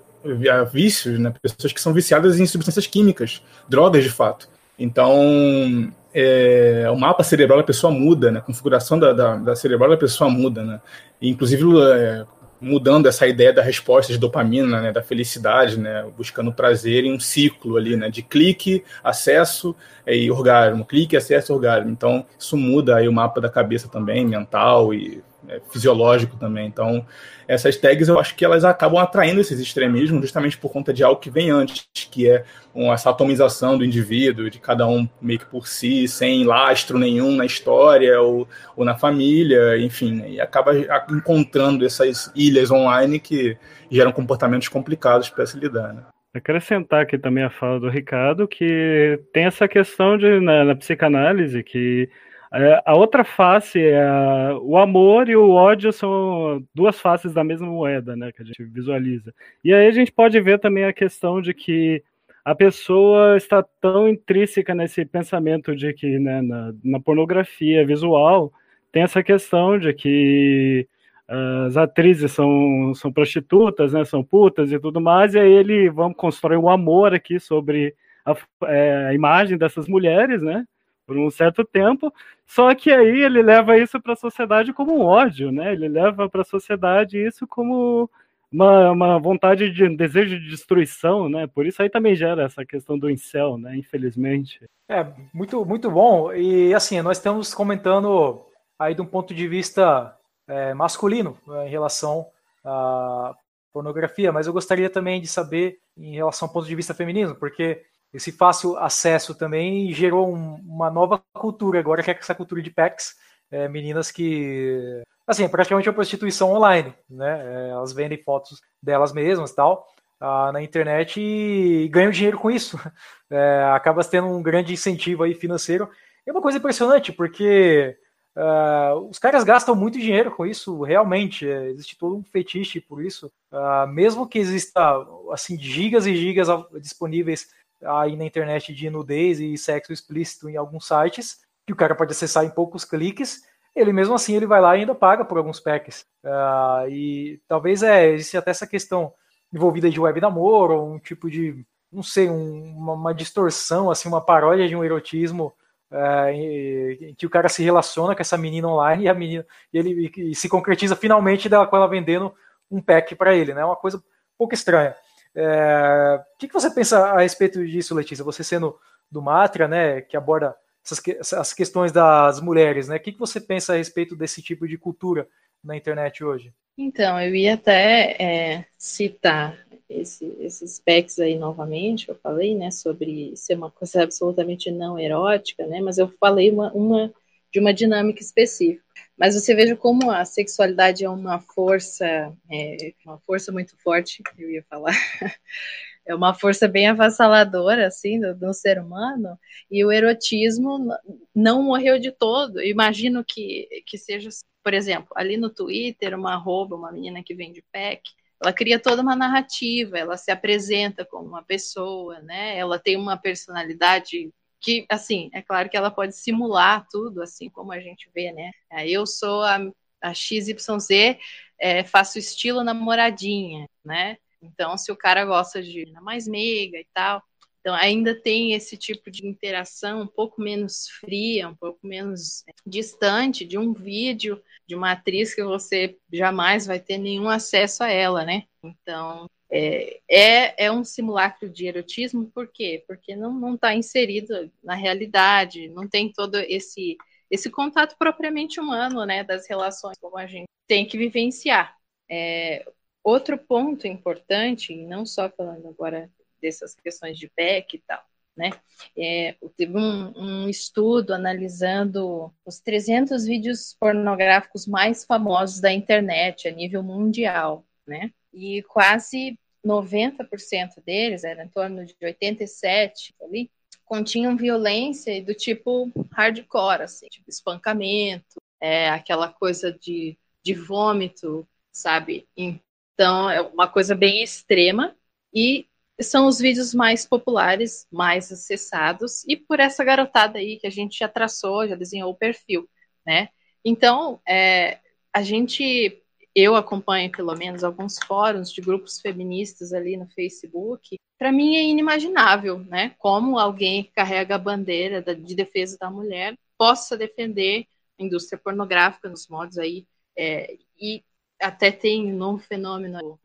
a vícios, né, pessoas que são viciadas em substâncias químicas, drogas de fato. Então, é, o mapa cerebral da pessoa muda, né, a configuração da, da, da cerebral da pessoa muda, né, e, inclusive é, mudando essa ideia da resposta de dopamina, né, da felicidade, né, buscando prazer em um ciclo ali, né, de clique, acesso é, e orgasmo, clique, acesso, orgasmo. Então, isso muda aí o mapa da cabeça também, mental e é, fisiológico também. Então, essas tags eu acho que elas acabam atraindo esses extremismos justamente por conta de algo que vem antes, que é uma, essa atomização do indivíduo, de cada um meio que por si, sem lastro nenhum na história ou, ou na família, enfim, e acaba encontrando essas ilhas online que geram comportamentos complicados para se lidar. Né? Acrescentar aqui também a fala do Ricardo, que tem essa questão de, na, na psicanálise que a outra face é o amor e o ódio são duas faces da mesma moeda, né, que a gente visualiza. E aí a gente pode ver também a questão de que a pessoa está tão intrínseca nesse pensamento de que né, na, na pornografia visual tem essa questão de que as atrizes são, são prostitutas, né, são putas e tudo mais, e aí ele vamos constrói um amor aqui sobre a, é, a imagem dessas mulheres, né? Por um certo tempo, só que aí ele leva isso para a sociedade como um ódio, né? Ele leva para a sociedade isso como uma, uma vontade de um desejo de destruição, né? Por isso aí também gera essa questão do incel, né? Infelizmente. É, muito, muito bom. E assim, nós estamos comentando aí de um ponto de vista é, masculino né, em relação à pornografia, mas eu gostaria também de saber em relação ao ponto de vista feminino, porque esse fácil acesso também gerou um, uma nova cultura agora, que é essa cultura de packs, é, meninas que, assim, é praticamente uma prostituição online, né? É, elas vendem fotos delas mesmas e tal ah, na internet e ganham dinheiro com isso. É, acaba tendo um grande incentivo aí financeiro. É uma coisa impressionante, porque Uh, os caras gastam muito dinheiro com isso, realmente. É, existe todo um fetiche por isso. Uh, mesmo que exista assim gigas e gigas disponíveis aí na internet de nudez e sexo explícito em alguns sites, que o cara pode acessar em poucos cliques, ele mesmo assim ele vai lá e ainda paga por alguns packs. Uh, e talvez é, existe até essa questão envolvida de web namoro, ou um tipo de, não sei, um, uma, uma, distorção, assim, uma paródia de um erotismo uh, em, em, que o cara se relaciona com essa menina online e a menina e ele e, e se concretiza finalmente dela com ela vendendo um pack para ele, né? Uma coisa um pouco estranha. É, o que, que, você pensa a respeito disso, Letícia? Você sendo do Matra, né, que aborda essas as questões das mulheres, né? O que, que você pensa a respeito desse tipo de cultura na internet hoje? Então, eu ia até é, citar esse, esses specs aí novamente, eu falei, né, sobre ser uma coisa absolutamente não erótica, né, mas eu falei uma, uma de uma dinâmica específica. Mas você veja como a sexualidade é uma força, é, uma força muito forte, eu ia falar, é uma força bem avassaladora, assim, do, do, ser humano, e o erotismo não morreu de todo. Eu imagino que, que seja, por exemplo, ali no Twitter, uma arroba, uma menina que vende pack, ela cria toda uma narrativa, ela se apresenta como uma pessoa, né? Ela tem uma personalidade que, assim, é claro que ela pode simular tudo, assim como a gente vê, né? Eu sou a, a XYZ, é, faço estilo namoradinha, né? Então, se o cara gosta de mais meiga e tal, então ainda tem esse tipo de interação um pouco menos fria, um pouco menos distante de um vídeo de uma atriz que você jamais vai ter nenhum acesso a ela, né? Então, é, é, é, um simulacro de erotismo, por quê? Porque não está inserido na realidade, não tem todo esse, esse contato propriamente humano, né, das relações como a gente tem que vivenciar. É, outro ponto importante, não só falando agora dessas questões de PEC e tal, né? É, teve um, um, estudo analisando os 300 vídeos pornográficos mais famosos da internet a nível mundial, né? E quase 90% deles, era em torno de 87 ali, continham violência do tipo hardcore, assim, tipo espancamento, é, aquela coisa de, de vômito, sabe? Então, é uma coisa bem extrema e são os vídeos mais populares, mais acessados, e por essa garotada aí que a gente já traçou, já desenhou o perfil, né? Então, é, a gente eu acompanho pelo menos alguns fóruns de grupos feministas ali no Facebook. Para mim é inimaginável, né? Como alguém que carrega a bandeira de defesa da mulher possa defender a indústria pornográfica nos modos aí. É, e até tem um novo fenômeno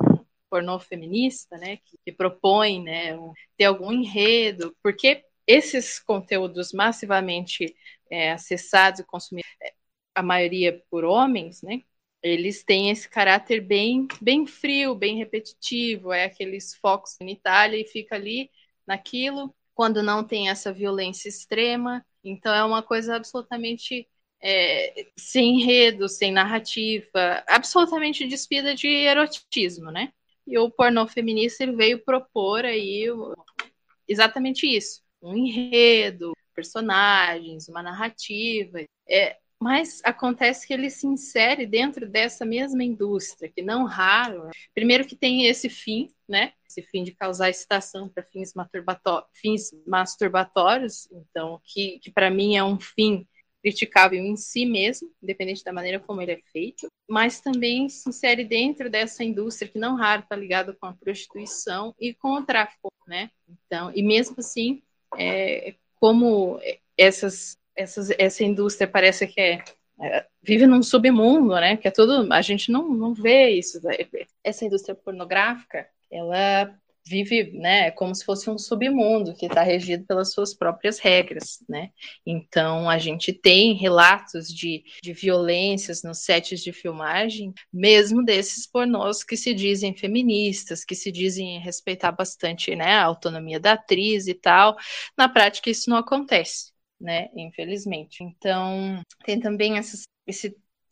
pornô feminista, né? Que, que propõe, né? Um, ter algum enredo, porque esses conteúdos massivamente é, acessados e consumidos, é, a maioria por homens, né? Eles têm esse caráter bem, bem frio, bem repetitivo, é aqueles focos na Itália e fica ali naquilo, quando não tem essa violência extrema. Então é uma coisa absolutamente é, sem enredo, sem narrativa, absolutamente despida de erotismo, né? E o pornô feminista ele veio propor aí exatamente isso, um enredo, personagens, uma narrativa. É, mas acontece que ele se insere dentro dessa mesma indústria, que não raro, primeiro que tem esse fim, né? Esse fim de causar excitação para fins, fins masturbatórios, então, que, que para mim é um fim criticável em si mesmo, independente da maneira como ele é feito, mas também se insere dentro dessa indústria que não raro está ligado com a prostituição e com o tráfico, né? Então, e mesmo assim, é, como essas essa indústria parece que é, é, vive num submundo, né? Que é tudo, a gente não, não vê isso. Essa indústria pornográfica, ela vive, né, como se fosse um submundo que está regido pelas suas próprias regras, né? Então a gente tem relatos de, de violências nos sets de filmagem, mesmo desses pornôs que se dizem feministas, que se dizem respeitar bastante, né, a autonomia da atriz e tal. Na prática isso não acontece né? Infelizmente. Então, tem também esse,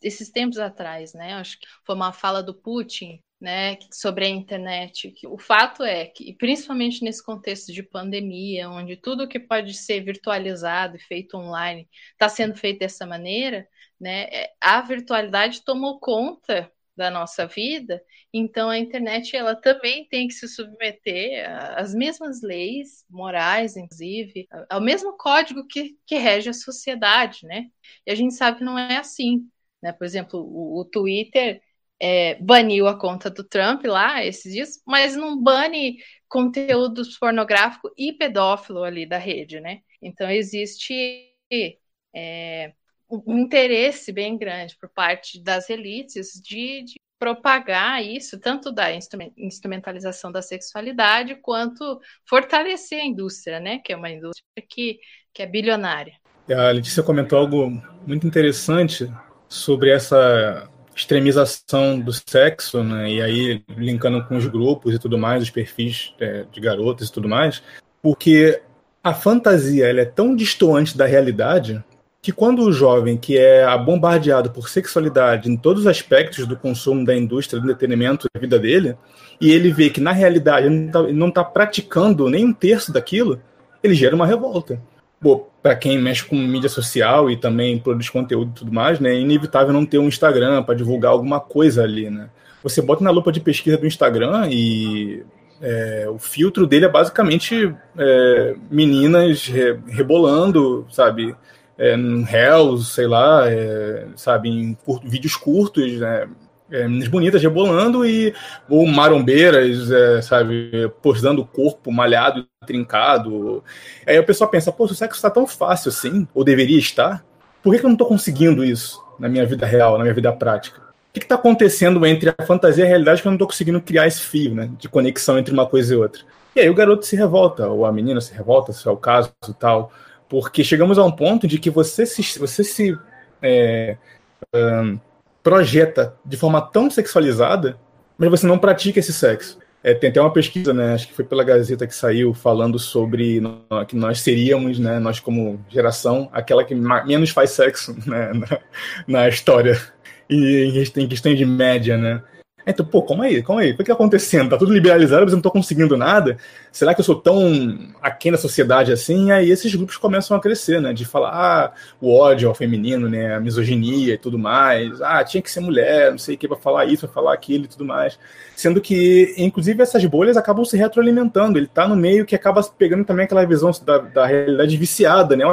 esses tempos atrás, né? Acho que foi uma fala do Putin, né? Sobre a internet. O fato é que, principalmente nesse contexto de pandemia, onde tudo que pode ser virtualizado e feito online está sendo feito dessa maneira, né? É, a virtualidade tomou conta da nossa vida, então a internet ela também tem que se submeter às mesmas leis morais, inclusive, ao mesmo código que, que rege a sociedade, né? E a gente sabe que não é assim, né? Por exemplo, o, o Twitter é, baniu a conta do Trump lá esses dias, mas não bane conteúdos pornográfico e pedófilo ali da rede, né? Então existe é, um interesse bem grande por parte das elites de, de propagar isso, tanto da instrumentalização da sexualidade, quanto fortalecer a indústria, né? Que é uma indústria que, que é bilionária. A Letícia comentou algo muito interessante sobre essa extremização do sexo, né? E aí linkando com os grupos e tudo mais, os perfis é, de garotas e tudo mais, porque a fantasia ela é tão distoante da realidade que quando o jovem que é bombardeado por sexualidade em todos os aspectos do consumo da indústria do entretenimento da vida dele, e ele vê que na realidade ele não está tá praticando nem um terço daquilo, ele gera uma revolta. Para quem mexe com mídia social e também produz conteúdo e tudo mais, né, é inevitável não ter um Instagram para divulgar alguma coisa ali. Né? Você bota na lupa de pesquisa do Instagram e é, o filtro dele é basicamente é, meninas re, rebolando, sabe? É, Hells, sei lá, é, sabe, em vídeos curtos, né? É, meninas bonitas rebolando e ou marombeiras, é, sabe, postando o corpo malhado, trincado. Aí a pessoa pensa, pô, se o sexo está tão fácil assim, ou deveria estar, por que, que eu não estou conseguindo isso na minha vida real, na minha vida prática? O que está acontecendo entre a fantasia e a realidade que eu não estou conseguindo criar esse fio né, de conexão entre uma coisa e outra? E aí o garoto se revolta, ou a menina se revolta, se é o caso e tal, porque chegamos a um ponto de que você se, você se é, um, projeta de forma tão sexualizada, mas você não pratica esse sexo. É, tem até uma pesquisa, né, acho que foi pela Gazeta que saiu, falando sobre que nós seríamos, né, nós como geração, aquela que menos faz sexo né, na, na história e em questão de média, né? Então, pô, calma aí, calma aí, o que está acontecendo? Tá tudo liberalizado, mas eu não estou conseguindo nada. Será que eu sou tão aquém da sociedade assim? E aí esses grupos começam a crescer, né? De falar, ah, o ódio ao feminino, né? A misoginia e tudo mais. Ah, tinha que ser mulher, não sei o que, para falar isso, para falar aquilo e tudo mais. Sendo que, inclusive, essas bolhas acabam se retroalimentando. Ele está no meio que acaba pegando também aquela visão da, da realidade viciada, né?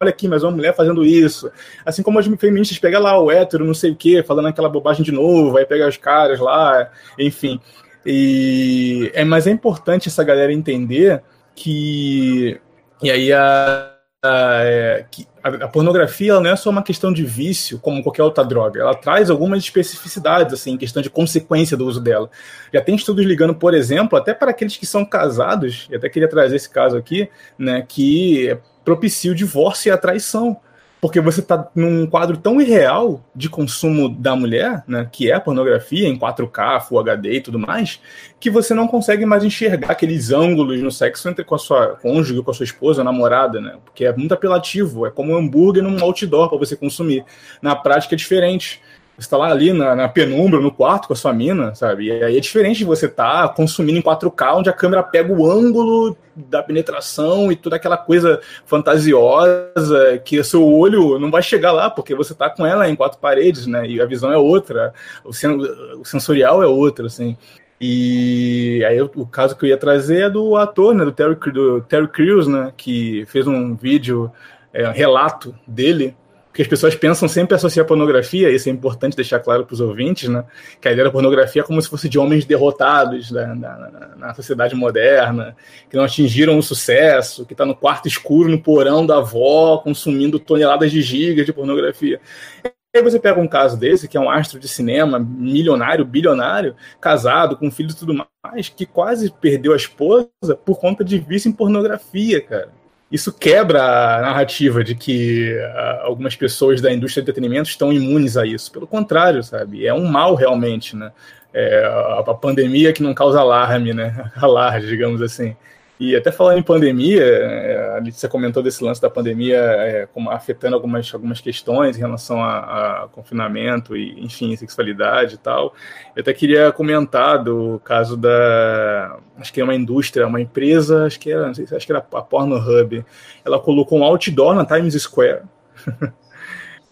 Olha aqui, mas uma mulher fazendo isso. Assim como as feministas pegam lá o hétero, não sei o quê, falando aquela bobagem de novo, aí pega os caras lá, enfim. E, é, mas é importante essa galera entender que. E aí a. é, a, a pornografia ela não é só uma questão de vício, como qualquer outra droga. Ela traz algumas especificidades, assim, em questão de consequência do uso dela. Já tem estudos ligando, por exemplo, até para aqueles que são casados, e até queria trazer esse caso aqui, né, que propicia o divórcio e a traição. Porque você está num quadro tão irreal de consumo da mulher, né, que é a pornografia em 4K, Full HD e tudo mais, que você não consegue mais enxergar aqueles ângulos no sexo entre com a sua cônjuge, com a sua esposa, namorada, né? Porque é muito apelativo, é como um hambúrguer num outdoor para você consumir. Na prática é diferente você tá lá ali na, na, penumbra, no quarto com a sua mina, sabe? E aí é diferente de você estar tá consumindo em 4K, onde a câmera pega o ângulo da penetração e toda aquela coisa fantasiosa que seu olho não vai chegar lá, porque você tá com ela em quatro paredes, né? E a visão é outra, o, sen o sensorial é outro, assim. E aí o caso que eu ia trazer é do ator, né, do Terry, do Terry Crews, né, que fez um vídeo, é, um relato dele, porque as pessoas pensam sempre associar pornografia, isso é importante deixar claro para os ouvintes, né? Que a ideia da pornografia é como se fosse de homens derrotados né? na, na, na, sociedade moderna, que não atingiram o sucesso, que está no quarto escuro, no porão da avó, consumindo toneladas de gigas de pornografia. E aí você pega um caso desse, que é um astro de cinema, milionário, bilionário, casado, com filhos e tudo mais, que quase perdeu a esposa por conta de vício em pornografia, cara isso quebra a narrativa de que uh, algumas pessoas da indústria de entretenimento estão imunes a isso. Pelo contrário, sabe? É um mal realmente, né? É, a, pandemia que não causa alarme, né? Alarde, digamos assim. E até falando em pandemia, é, a comentou desse lance da pandemia é, como afetando algumas, algumas questões em relação a, a, confinamento e, enfim, sexualidade e tal. Eu até queria comentar do caso da. Acho que é uma indústria, uma empresa, acho que era, não sei, acho que era a Pornhub. Ela colocou um outdoor na Times Square,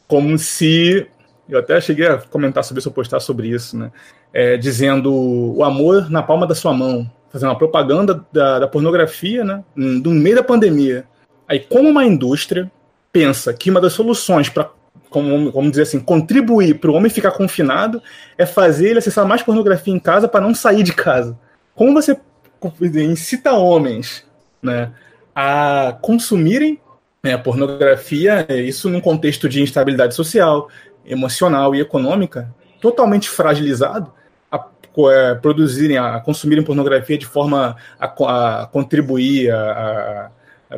como se. Eu até cheguei a comentar sobre isso, postar sobre isso, né? É, dizendo o amor na palma da sua mão fazendo uma propaganda da, da pornografia, né, no meio da pandemia. Aí, como uma indústria pensa que uma das soluções para, como, como dizer assim, contribuir para o homem ficar confinado é fazer ele acessar mais pornografia em casa para não sair de casa. Como você incita homens né, a consumirem né, pornografia, isso num contexto de instabilidade social, emocional e econômica, totalmente fragilizado, é, produzirem, a consumirem pornografia de forma a, a contribuir a,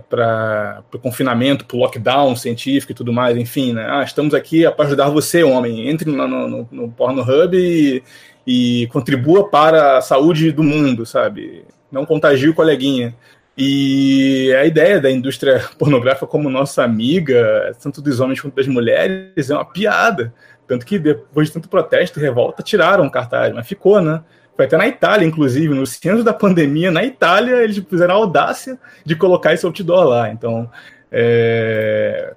para o confinamento, para o lockdown científico e tudo mais, enfim, né? Ah, estamos aqui para ajudar você, homem. Entre no, no, no Pornhub e, e contribua para a saúde do mundo, sabe? Não contagie o coleguinha. E a ideia da indústria pornográfica como nossa amiga, tanto dos homens quanto das mulheres, é uma piada. Tanto que depois de tanto protesto e revolta, tiraram o cartaz, mas ficou, né? Foi até na Itália, inclusive, no centro da pandemia, na Itália, eles fizeram a audácia de colocar esse outdoor lá. Então, é,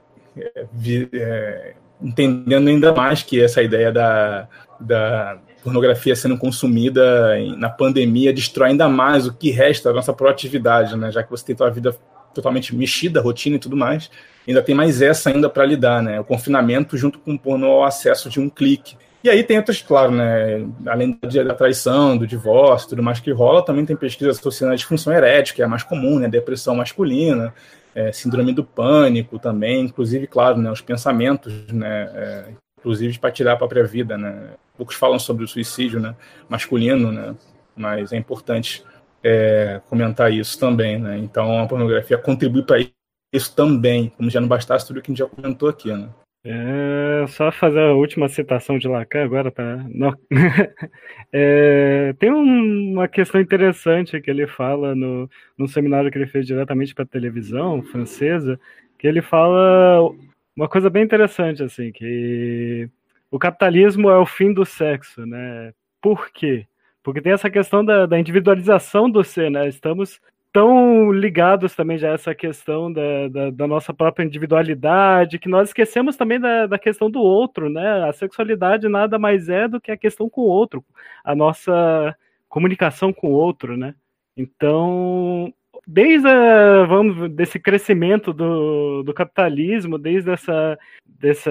é, entendendo ainda mais que essa ideia da, da pornografia sendo consumida na pandemia destrói ainda mais o que resta da nossa proatividade, né? Já que você tem sua vida totalmente mexida, rotina e tudo mais, ainda tem mais essa ainda para lidar, né? O confinamento junto com o porno ao acesso de um clique. E aí tem outras, claro, né? Além da traição, do divórcio, tudo mais que rola, também tem pesquisas associadas à disfunção erétil, que é a mais comum, né? Depressão masculina, é, síndrome do pânico também, inclusive, claro, né? Os pensamentos, né? É, inclusive para tirar a própria vida, né? Poucos falam sobre o suicídio, né? Masculino, né? Mas é importante é, comentar isso também, né? Então a pornografia contribui para isso também, como já não bastasse tudo que a gente já comentou aqui, né? É, só fazer a última citação de Lacan agora para é, tem um, uma questão interessante que ele fala no, no seminário que ele fez diretamente para televisão francesa que ele fala uma coisa bem interessante assim que o capitalismo é o fim do sexo né por quê porque tem essa questão da, da individualização do ser, né? Estamos tão ligados também já a essa questão da, da, da, nossa própria individualidade, que nós esquecemos também da, da questão do outro, né? A sexualidade nada mais é do que a questão com o outro, a nossa comunicação com o outro, né? Então, desde a, vamos, desse crescimento do, do capitalismo, desde essa, desse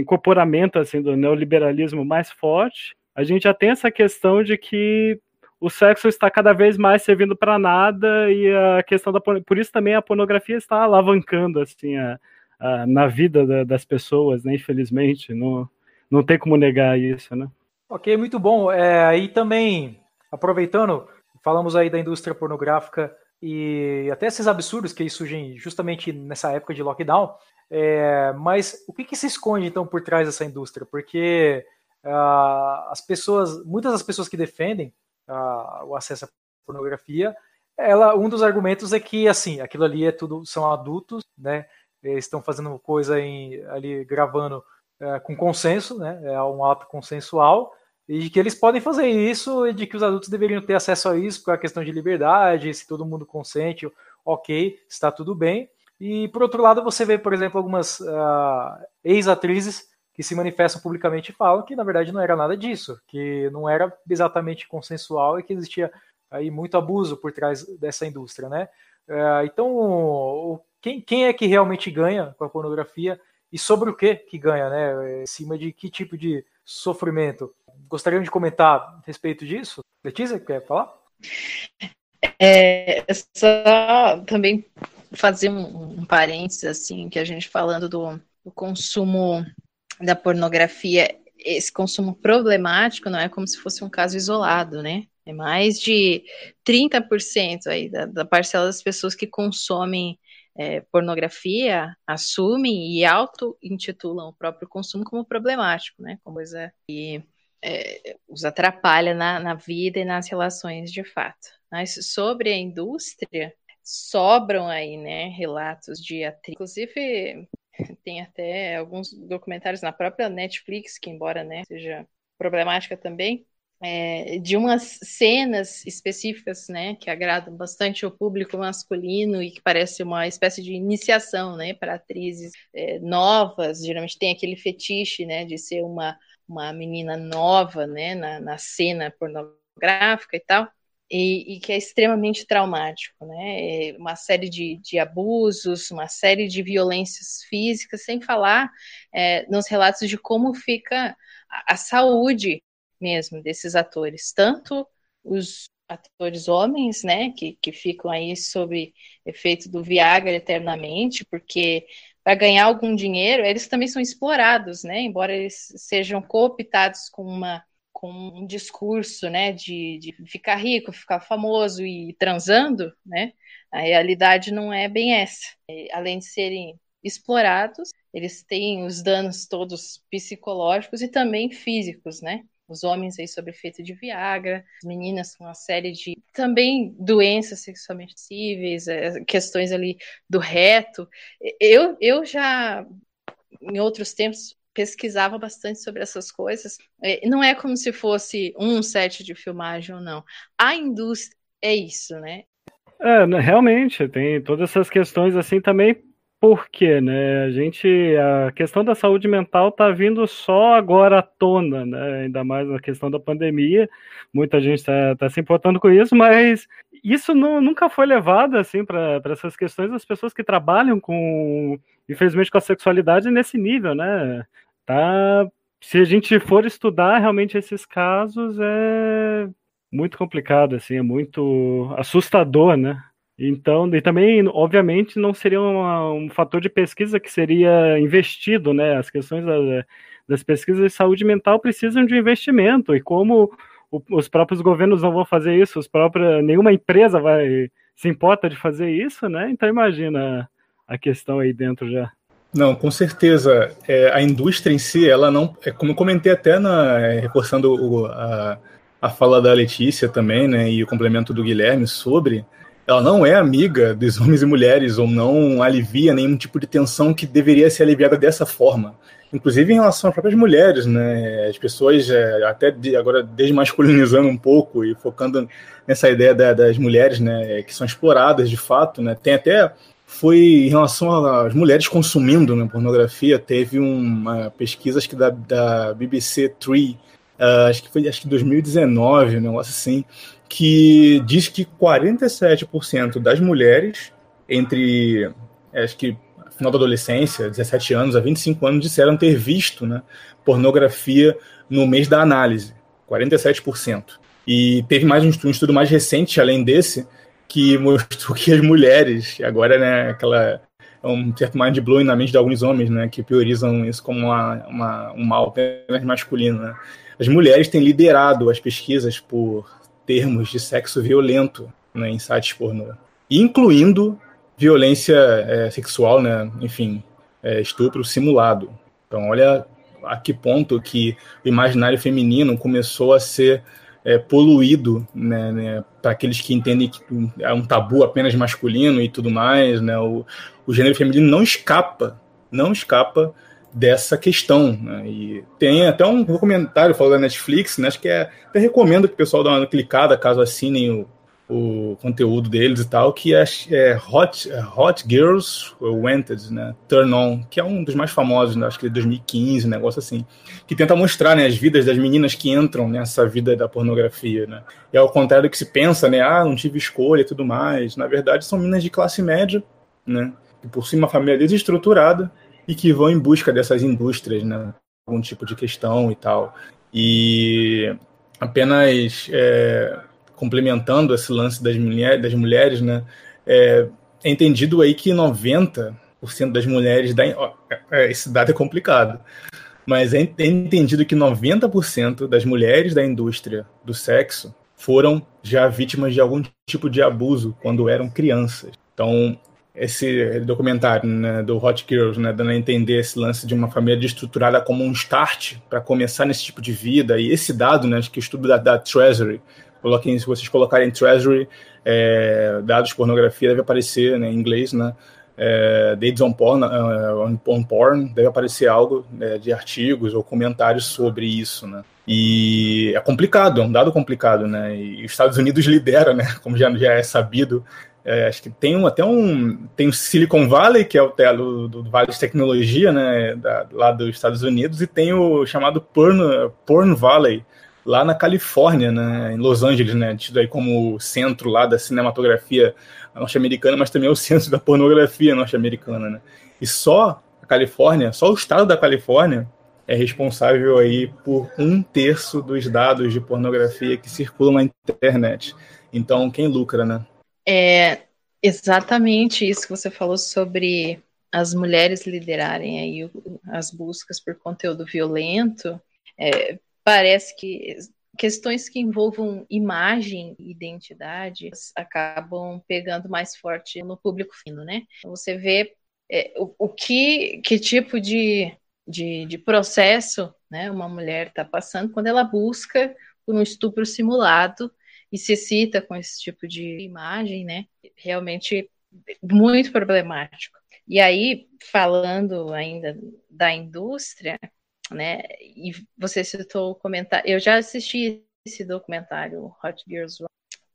incorporamento assim, do neoliberalismo mais forte, a gente já tem essa questão de que o sexo está cada vez mais servindo para nada e a questão da por isso também a pornografia está alavancando assim a, a, na vida da, das pessoas, né? Infelizmente, não não tem como negar isso, né? Ok, muito bom. É, aí também aproveitando, falamos aí da indústria pornográfica e até esses absurdos que surgem justamente nessa época de lockdown. É, mas o que, que se esconde então por trás dessa indústria? Porque uh, as pessoas, muitas das pessoas que defendem uh, o acesso à pornografia, ela, um dos argumentos é que assim, aquilo ali é tudo são adultos, né? Estão fazendo coisa em, ali gravando uh, com consenso, né? É um ato consensual e que eles podem fazer isso e de que os adultos deveriam ter acesso a isso por a questão de liberdade, se todo mundo consente, ok, está tudo bem. E por outro lado, você vê, por exemplo, algumas uh, ex-atrizes que se manifestam publicamente e falam que na verdade não era nada disso, que não era exatamente consensual e que existia aí muito abuso por trás dessa indústria, né? É, então, quem, quem é que realmente ganha com a pornografia e sobre o que que ganha, né? Em cima de que tipo de sofrimento? Gostariam de comentar a respeito disso? Letícia, quer falar? É, só também fazer um, um parênteses, assim, que a gente falando do, do consumo da pornografia, esse consumo problemático não é como se fosse um caso isolado, né? É mais de 30% aí da, da, parcela das pessoas que consomem é, pornografia assumem e auto-intitulam o próprio consumo como problemático, né? Como coisa que é, os atrapalha na, na vida e nas relações de fato. Mas sobre a indústria, sobram aí, né, relatos de atrizes, inclusive tem até alguns documentários na própria Netflix, que embora né, seja problemática também, é, de umas cenas específicas, né, que agradam bastante o público masculino e que parece uma espécie de iniciação, né, para atrizes é, novas. Geralmente tem aquele fetiche, né, de ser uma uma menina nova, né, na, na cena pornográfica e tal e, e, que é extremamente traumático, né? É uma série de, de, abusos, uma série de violências físicas, sem falar é, nos relatos de como fica a, a, saúde mesmo desses atores, tanto os atores homens, né, que, que ficam aí sob efeito do Viagra eternamente, porque para ganhar algum dinheiro, eles também são explorados, né? Embora eles sejam cooptados com uma com um discurso, né, de, de ficar rico, ficar famoso e transando, né, a realidade não é bem essa. É, além de serem explorados, eles têm os danos todos psicológicos e também físicos, né? Os homens aí sob efeito de Viagra, as meninas com uma série de também doenças sexualmente possíveis, é, questões ali do reto. Eu, eu já, em outros tempos, pesquisava bastante sobre essas coisas. É, não é como se fosse um set de filmagem ou não. A indústria é isso, né? É, realmente, tem todas essas questões assim também por quê, né? A gente, a questão da saúde mental está vindo só agora à tona, né? Ainda mais na questão da pandemia. Muita gente está tá se importando com isso, mas isso não, nunca foi levado assim para essas questões das pessoas que trabalham com, infelizmente, com a sexualidade nesse nível, né? Tá, se a gente for estudar realmente esses casos, é muito complicado, assim, é muito assustador, né? Então, e também, obviamente, não seria um fator de pesquisa que seria investido, né? As questões da, das pesquisas de saúde mental precisam de investimento, e como o, os próprios governos não vão fazer isso, os próprios, nenhuma empresa vai se importa de fazer isso, né? Então imagina a questão aí dentro já. Não, com certeza. É, a indústria em si, ela não. É, como eu comentei até na, reforçando o, a, a fala da Letícia também, né? E o complemento do Guilherme sobre ela não é amiga dos homens e mulheres ou não alivia nenhum tipo de tensão que deveria ser aliviada dessa forma. Inclusive em relação às próprias mulheres, né? As pessoas, é, até de, agora desmasculinizando um pouco e focando nessa ideia da, das mulheres, né? Que são exploradas de fato, né? Tem até foi em relação às mulheres consumindo né, pornografia, teve uma pesquisa acho que da, da BBC Three, uh, acho que foi acho que 2019, um negócio assim, que diz que 47% das mulheres entre acho que final da adolescência, 17 anos a 25 anos, disseram ter visto né, pornografia no mês da análise, 47%. E teve mais um estudo mais recente, além desse, que mostrou que as mulheres, agora né, aquela é um certo mind blowing na mente de alguns homens, né, que priorizam isso como uma, uma, um mal apenas masculino. Né. As mulheres têm liderado as pesquisas por termos de sexo violento né, em sites pornô, incluindo violência é, sexual, né, enfim, é, estupro simulado. Então, olha a que ponto que o imaginário feminino começou a ser é, poluído né, né, para aqueles que entendem que é um tabu apenas masculino e tudo mais. Né, o, o gênero feminino não escapa, não escapa dessa questão. Né? E tem até um documentário falando da Netflix, né? acho que é. Até recomendo que o pessoal dê uma clicada caso assinem o, o conteúdo deles e tal, que é, é Hot, é Hot Girls Wanted, né? Turn On, que é um dos mais famosos, né? acho que de 2015, um negócio assim, que tenta mostrar né, as vidas das meninas que entram nessa vida da pornografia. Né? E ao contrário do que se pensa, né? Ah, não tive escolha e tudo mais. Na verdade, são meninas de classe média, né? E por cima, uma família desestruturada, e que vão em busca dessas indústrias, né? Algum tipo de questão e tal. E apenas é, complementando esse lance das, mulher, das mulheres, né? É, é entendido aí que 90% das mulheres da. Ó, é, esse dado é complicado. Mas é entendido que 90% das mulheres da indústria do sexo foram já vítimas de algum tipo de abuso quando eram crianças. Então, esse documentário né, do Hot Girls, né, dando a entender esse lance de uma família estruturada como um start para começar nesse tipo de vida. E esse dado, né, que o estudo da, da Treasury, coloquem, se vocês colocarem Treasury, é, dados pornografia, deve aparecer né, em inglês, né? É, Dates on porn, uh, on porn, deve aparecer algo né, de artigos ou comentários sobre isso, né? E é complicado, é um dado complicado, né? E os Estados Unidos lidera, né? Como já, já é sabido, é, acho que tem um, até um. Tem o Silicon Valley, que é o telo do, do Vale de Tecnologia, né? Da, lá dos Estados Unidos, e tem o chamado Porn, Porn Valley, lá na Califórnia, né? Em Los Angeles, né? Tido aí como centro lá da cinematografia norte-americana, mas também é o centro da pornografia norte-americana, né? E só a Califórnia, só o estado da Califórnia é responsável aí por um terço dos dados de pornografia que circulam na internet. Então, quem lucra, né? É exatamente isso que você falou sobre as mulheres liderarem aí as buscas por conteúdo violento. É, parece que questões que envolvam imagem e identidade acabam pegando mais forte no público fino, né? Você vê é, o, o, que, que tipo de, de, de processo né, uma mulher está passando quando ela busca por um estupro simulado e se cita com esse tipo de imagem, né? Realmente muito problemático. E aí, falando ainda da indústria, né? E você citou o comentário, eu já assisti esse documentário Hot Girls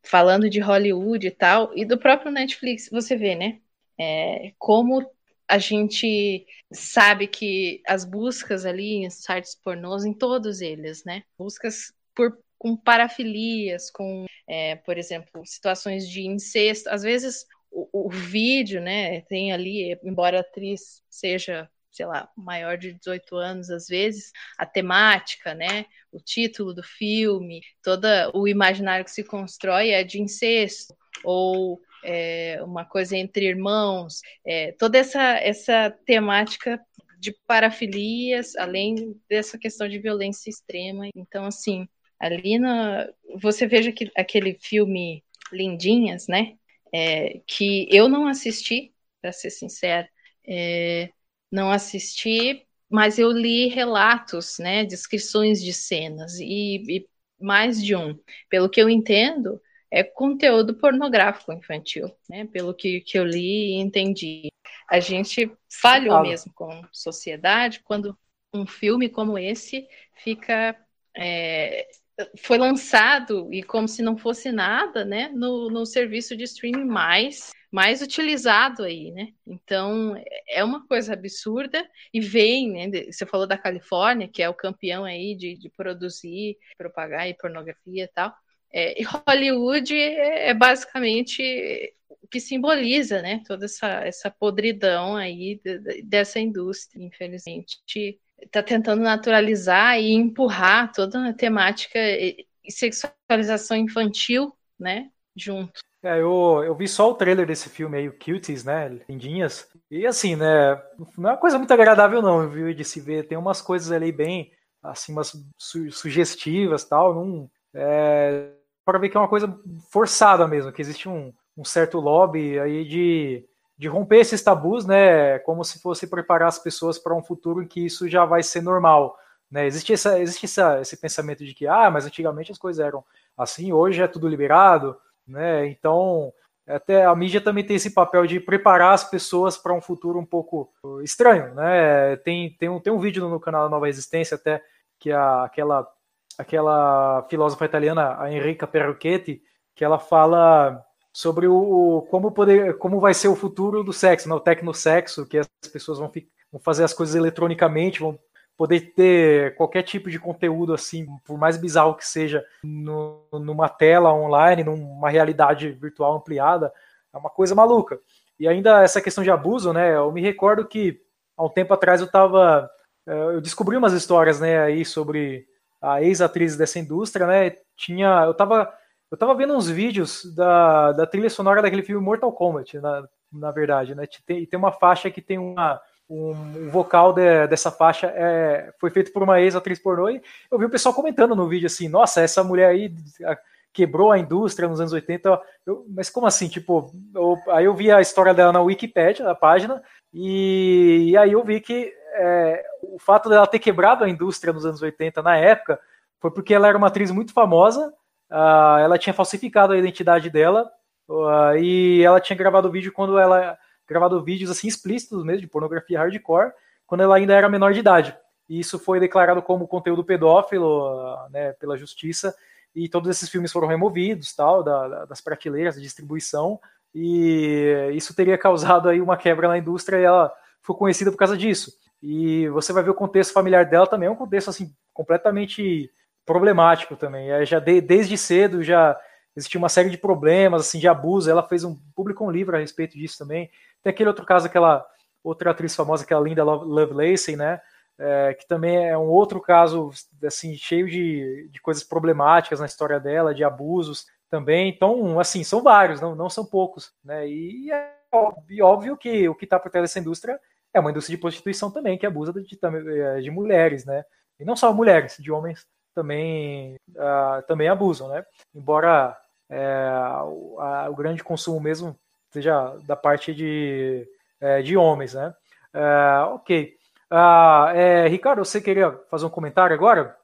falando de Hollywood e tal, e do próprio Netflix, você vê, né? É, como a gente sabe que as buscas ali em sites pornôs, em todos eles, né? Buscas por com parafilias, com, é, por exemplo, situações de incesto. Às vezes o, o, vídeo, né, tem ali, embora a atriz seja, sei lá, maior de 18 anos, às vezes, a temática, né, o título do filme, todo o imaginário que se constrói é de incesto, ou é, uma coisa entre irmãos, é, toda essa, essa temática de parafilias, além dessa questão de violência extrema. Então, assim, ali na, você veja que aquele filme Lindinhas, né? É, que eu não assisti, para ser sincera, é, não assisti, mas eu li relatos, né? Descrições de cenas e, e mais de um. Pelo que eu entendo, é conteúdo pornográfico infantil, né? Pelo que, que eu li e entendi. A gente falhou mesmo com sociedade quando um filme como esse fica é, foi lançado e como se não fosse nada, né? No, no serviço de streaming mais mais utilizado aí, né? Então é uma coisa absurda e vem, né? Você falou da Califórnia, que é o campeão aí de, de produzir, propagar e pornografia e tal. É, e Hollywood é, é, basicamente o que simboliza, né, toda essa, essa podridão aí de, de, dessa indústria, infelizmente, está tentando naturalizar e empurrar toda a temática e sexualização infantil, né, junto. É, eu, eu vi só o trailer desse filme aí, o Cuties, né, Lindinhas, e assim, né, não é uma coisa muito agradável não, viu, de se ver, tem umas coisas ali bem, assim, umas su sugestivas tal, não... É, para ver que é uma coisa forçada mesmo, que existe um, um certo lobby aí de, de romper esses tabus, né? Como se fosse preparar as pessoas para um futuro em que isso já vai ser normal. Né? Existe, essa, existe essa, esse pensamento de que, ah, mas antigamente as coisas eram assim, hoje é tudo liberado, né? Então, até a mídia também tem esse papel de preparar as pessoas para um futuro um pouco estranho, né? Tem, tem, um, tem um vídeo no canal Nova Resistência até que a, aquela aquela filósofa italiana, a Enrica Perrucchetti, que ela fala sobre o como poder, como vai ser o futuro do sexo, né? o tecnosexo, que as pessoas vão, vão fazer as coisas eletronicamente, vão poder ter qualquer tipo de conteúdo assim, por mais bizarro que seja, no, numa tela online, numa realidade virtual ampliada, é uma coisa maluca. E ainda essa questão de abuso, né? Eu me recordo que há um tempo atrás eu estava, eh, eu descobri umas histórias, né, aí sobre a ex-atriz dessa indústria, né? Tinha, eu tava, eu tava vendo uns vídeos da, da trilha sonora daquele filme Mortal Kombat, na, na verdade, né? Tem, tem uma faixa que tem uma, um, um vocal de, dessa faixa é, foi feito por uma ex-atriz pornô e eu vi o pessoal comentando no vídeo assim, nossa, essa mulher aí quebrou a indústria nos anos 80, eu, mas como assim, tipo, eu, aí eu vi a história dela na Wikipedia, na página, e, e aí eu vi que é, o fato dela ter quebrado a indústria nos anos 80 na época foi porque ela era uma atriz muito famosa, uh, ela tinha falsificado a identidade dela uh, e ela tinha gravado vídeo quando ela gravado vídeos assim explícitos mesmo de pornografia hardcore quando ela ainda era menor de idade. E isso foi declarado como conteúdo pedófilo uh, né, pela justiça e todos esses filmes foram removidos tal da, da, das prateleiras de distribuição e isso teria causado aí uma quebra na indústria e ela foi conhecida por causa disso. E você vai ver o contexto familiar dela também, é um contexto assim completamente problemático também. É, já de, desde cedo já existia uma série de problemas assim de abuso. Ela fez um publicou um livro a respeito disso também. Tem aquele outro caso, aquela outra atriz famosa, aquela Linda Lovelace, né? É, que também é um outro caso assim cheio de, de coisas problemáticas na história dela, de abusos também. Então, assim, são vários, não, não são poucos, né? E é óbvio que o que está por trás dessa indústria é uma indústria de prostituição também que abusa de, de, de mulheres, né? E não só mulheres, de homens também, uh, também abusam, né? Embora é, o, a, o, grande consumo mesmo seja da parte de, é, de homens, né? É, ok. Uh, Ricardo, você queria fazer um comentário agora?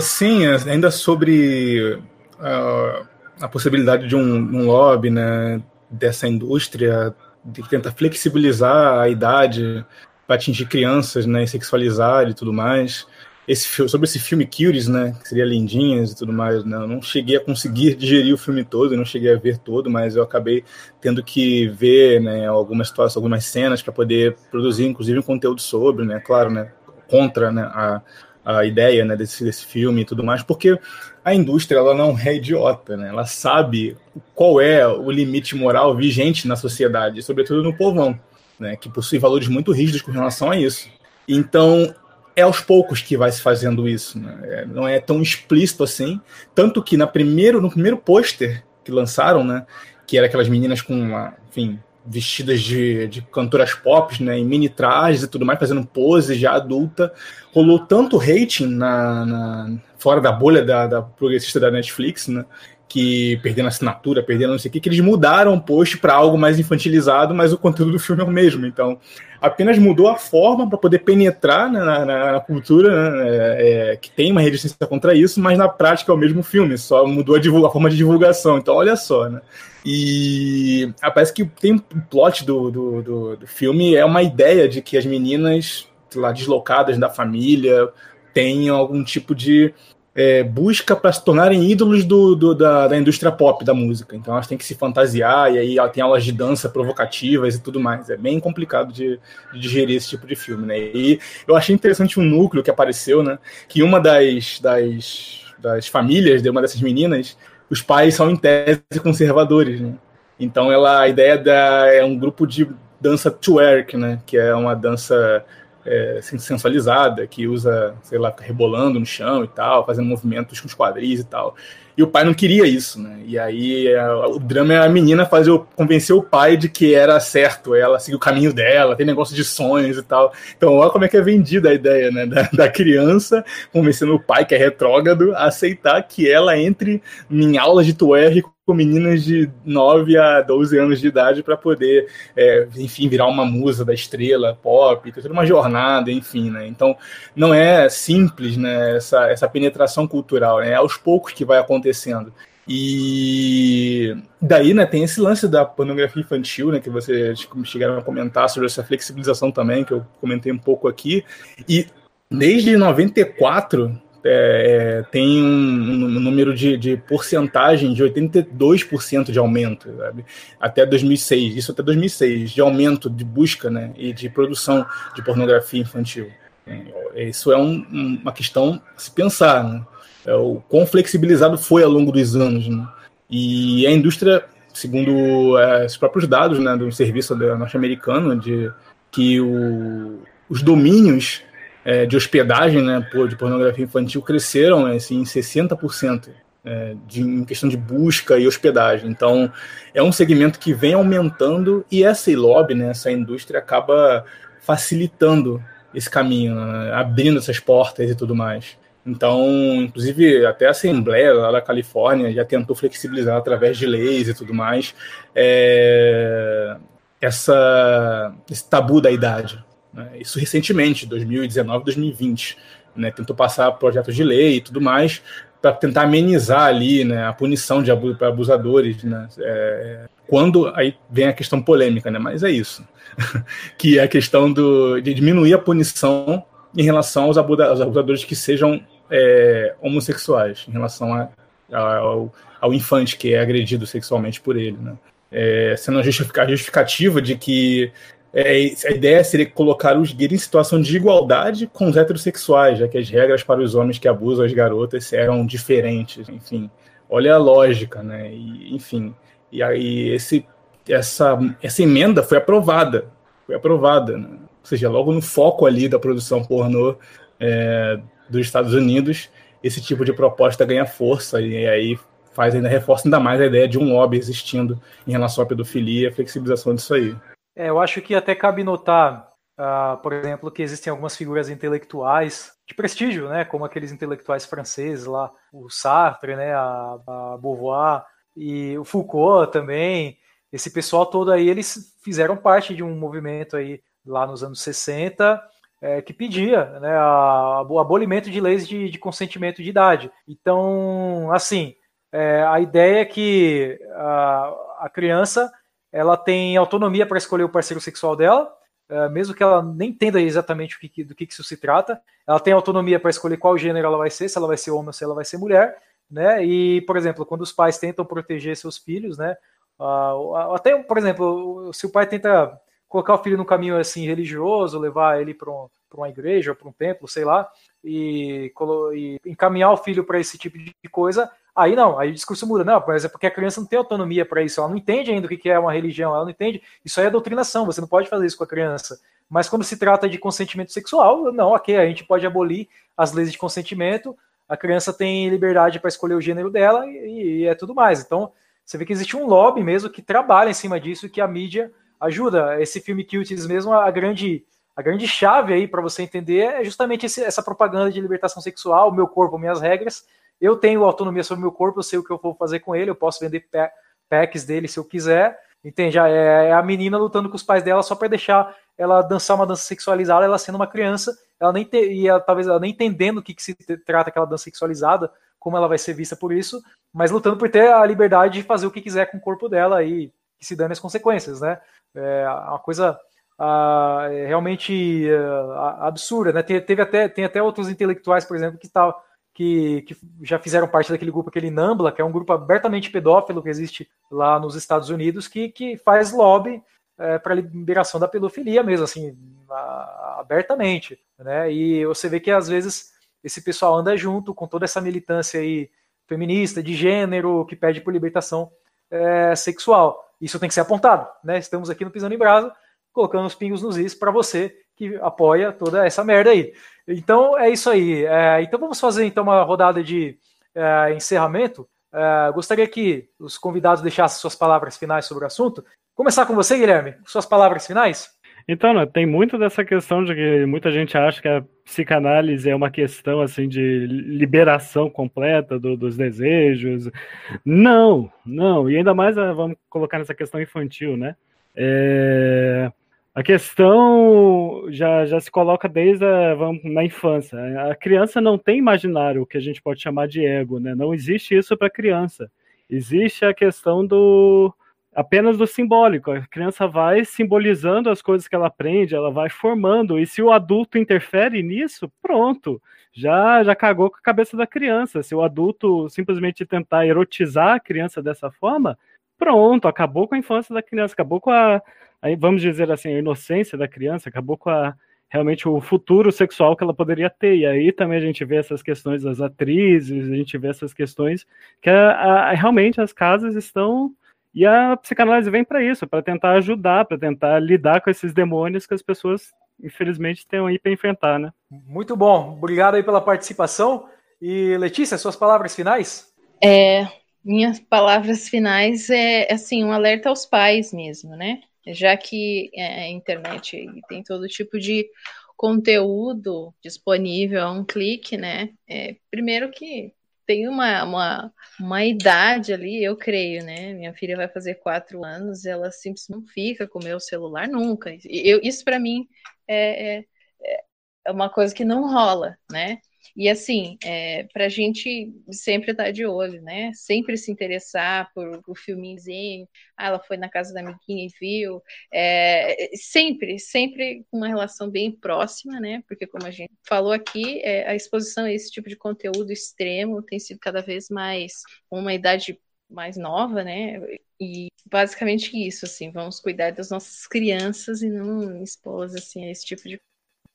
sim, ainda sobre uh, a possibilidade de um, um lobby né, dessa indústria de tentar flexibilizar a idade para atingir crianças, né, e sexualizar e tudo mais. Esse, sobre esse filme Cures, né, que seria Lindinhas e tudo mais, né, eu não cheguei a conseguir digerir o filme todo, não cheguei a ver todo, mas eu acabei tendo que ver, né, algumas situações, algumas cenas para poder produzir, inclusive, um conteúdo sobre, né, claro, né, contra, né, a, a ideia, né, desse, desse filme e tudo mais, porque a indústria, ela não é idiota, né, ela sabe qual é o limite moral vigente na sociedade, sobretudo no povão, né, que possui valores muito rígidos com relação a isso. Então, é aos poucos que vai se fazendo isso, né? é, não é tão explícito assim. Tanto que na primeiro, no primeiro pôster que lançaram, né, que era aquelas meninas com, uma, enfim, vestidas de, de cantoras pop, né, em mini trajes e tudo mais, fazendo pose já adulta, rolou tanto rating na, na fora da bolha da, da progressista da Netflix, né, que perdendo assinatura, perdendo não sei o que, que eles mudaram o post para algo mais infantilizado, mas o conteúdo do filme é o mesmo. Então, apenas mudou a forma para poder penetrar na, na, na, cultura, né, é, é, que tem uma resistência contra isso, mas na prática é o mesmo filme, só mudou a, a forma de divulgação. Então, olha só, né? E parece que tem um plot do, do, do, do filme, é uma ideia de que as meninas lá deslocadas da família tenham algum tipo de é, busca para se tornarem ídolos do, do da, da, indústria pop da música. Então elas têm que se fantasiar, e aí tem aulas de dança provocativas e tudo mais. É bem complicado de, de, digerir esse tipo de filme, né? E eu achei interessante um núcleo que apareceu, né? Que uma das, das, das famílias de uma dessas meninas, os pais são em tese conservadores, né? Então ela, a ideia da, é um grupo de dança twerk, né? Que é uma dança é, sensualizada, que usa, sei lá, rebolando no chão e tal, fazendo movimentos com os quadris e tal. E o pai não queria isso, né? E aí a, o drama é a menina fazer convencer o pai de que era certo, ela seguir o caminho dela, tem negócio de sonhos e tal. Então, olha como é que é vendida a ideia, né? Da, da criança convencendo o pai, que é retrógrado, a aceitar que ela entre em aulas de twerk com meninas de 9 a 12 anos de idade para poder, é, enfim, virar uma musa da estrela pop, ter toda uma jornada, enfim, né? Então, não é simples, né, essa, essa penetração cultural, né? É aos poucos que vai acontecendo. E daí, né, tem esse lance da pornografia infantil, né, que vocês chegaram a comentar sobre essa flexibilização também, que eu comentei um pouco aqui. E desde 94, é, é, tem um, um número de, de, porcentagem de 82% de aumento, sabe? até 2006, isso até 2006, de aumento de busca né, e de produção de pornografia infantil. É, isso é um, uma questão a se pensar, né? é, o quão flexibilizado foi ao longo dos anos. Né? E a indústria, segundo é, os próprios dados né, do serviço norte-americano, de que o, os domínios é, de hospedagem né, de pornografia infantil cresceram assim, em 60% é, de, em questão de busca e hospedagem. Então, é um segmento que vem aumentando e essa lobby, né, essa indústria, acaba facilitando esse caminho, né, abrindo essas portas e tudo mais. Então, inclusive, até a Assembleia lá da Califórnia já tentou flexibilizar através de leis e tudo mais é, essa, esse tabu da idade. Né? Isso recentemente, 2019, 2020. Né? Tentou passar projetos de lei e tudo mais para tentar amenizar ali né, a punição de para abusadores. Né? É, quando aí vem a questão polêmica, né? mas é isso. que é a questão do, de diminuir a punição em relação aos, abusadores que sejam é, homossexuais, em relação a, a, ao, ao, infante que é agredido sexualmente por ele. Né? É, sendo a justificativa de que é, a ideia seria colocar os gays em situação de igualdade com os heterossexuais, já que as regras para os homens que abusam as garotas eram diferentes. Enfim, olha a lógica, né? E, enfim, e aí esse, essa, essa emenda foi aprovada, foi aprovada, né? ou seja, logo no foco ali da produção pornô é, dos Estados Unidos, esse tipo de proposta ganha força e aí faz ainda reforça ainda mais a ideia de um lobby existindo em relação à pedofilia a flexibilização disso aí. É, eu acho que até cabe notar, uh, por exemplo, que existem algumas figuras intelectuais de prestígio, né, como aqueles intelectuais franceses lá, o Sartre, né, a, a Beauvoir e o Foucault também. Esse pessoal todo aí, eles fizeram parte de um movimento aí lá nos anos 60 é, que pedia né, a, o abolimento de leis de, de, consentimento de idade. Então, assim, é, a ideia é que a, a criança ela tem autonomia para escolher o parceiro sexual dela, é, mesmo que ela nem entenda exatamente o que, do que, que isso se trata, ela tem autonomia para escolher qual gênero ela vai ser, se ela vai ser homem ou se ela vai ser mulher, né? E, por exemplo, quando os pais tentam proteger seus filhos, né? Até, por exemplo, se o pai tenta colocar o filho no caminho assim religioso, levar ele para um, uma igreja, para um templo, sei lá, e, e encaminhar o filho para esse tipo de coisa, aí não, aí o discurso muda. Não, mas é porque a criança não tem autonomia para isso, ela não entende ainda o que é uma religião, ela não entende. Isso aí é doutrinação, você não pode fazer isso com a criança. Mas quando se trata de consentimento sexual, não, ok, a gente pode abolir as leis de consentimento, a criança tem liberdade para escolher o gênero dela e, e, é tudo mais. Então, você vê que existe um lobby mesmo que trabalha em cima disso, que a mídia ajuda. Esse filme Cuties mesmo, a grande a grande chave aí para você entender é justamente esse, essa propaganda de libertação sexual, meu corpo, minhas regras. Eu tenho autonomia sobre o meu corpo, eu sei o que eu vou fazer com ele, eu posso vender packs dele se eu quiser. Entende? É, é a menina lutando com os pais dela só para deixar ela dançar uma dança sexualizada, ela sendo uma criança, ela nem e ela, talvez ela nem entendendo o que, que se trata aquela dança sexualizada, como ela vai ser vista por isso, mas lutando por ter a liberdade de fazer o que quiser com o corpo dela e que se dane as consequências, né? É uma coisa uh, realmente uh, absurda, né? Teve até, tem até outros intelectuais, por exemplo, que, tá, que, que já fizeram parte daquele grupo, aquele NAMBLA, que é um grupo abertamente pedófilo que existe lá nos Estados Unidos, que, que faz lobby é, para a liberação da pedofilia mesmo, assim, abertamente, né? E você vê que às vezes esse pessoal anda junto com toda essa militância aí feminista, de gênero, que pede por libertação é, sexual. Isso tem que ser apontado, né? Estamos aqui no Pisando em Brasa colocando os pingos nos is para você que apoia toda essa merda aí. Então é isso aí. É, então vamos fazer então uma rodada de é, encerramento. É, gostaria que os convidados deixassem suas palavras finais sobre o assunto. Começar com você, Guilherme. Suas palavras finais. Então, né, tem muito dessa questão de que muita gente acha que a psicanálise é uma questão assim de liberação completa do, dos desejos. Não, não. E ainda mais ah, vamos colocar nessa questão infantil, né? É, a questão já, já se coloca desde a, vamos, na infância. A criança não tem imaginário, o que a gente pode chamar de ego, né? Não existe isso para a criança. Existe a questão do apenas do simbólico. A criança vai simbolizando as coisas que ela aprende, ela vai formando. E se o adulto interfere nisso, pronto, já já cagou com a cabeça da criança. Se o adulto simplesmente tentar erotizar a criança dessa forma, pronto, acabou com a infância da criança, acabou com a, a, vamos dizer assim, a inocência da criança, acabou com a, realmente o futuro sexual que ela poderia ter. E aí também a gente vê essas questões das atrizes, a gente vê essas questões que a, a, realmente as casas estão. E a psicanálise vem para isso, para tentar ajudar, para tentar lidar com esses demônios que as pessoas, infelizmente, têm aí para enfrentar, né? Muito bom. Obrigado aí pela participação. E Letícia, suas palavras finais? É, minhas palavras finais é assim um alerta aos pais mesmo, né? Já que é, a internet tem todo tipo de conteúdo disponível a um clique, né? É, primeiro que tem uma, uma, uma idade ali, eu creio, né? Minha filha vai fazer quatro anos, ela simplesmente não fica com o meu celular nunca. Eu, isso para mim é, é, é uma coisa que não rola, né? E assim, é, para a gente sempre estar tá de olho, né? Sempre se interessar por o filmezinho. Ah, ela foi na casa da amiguinha e viu. É, sempre, sempre uma relação bem próxima, né? Porque como a gente falou aqui, é, a exposição a esse tipo de conteúdo extremo tem sido cada vez mais uma idade mais nova, né? E basicamente isso, assim, vamos cuidar das nossas crianças e não expô-las assim a esse tipo de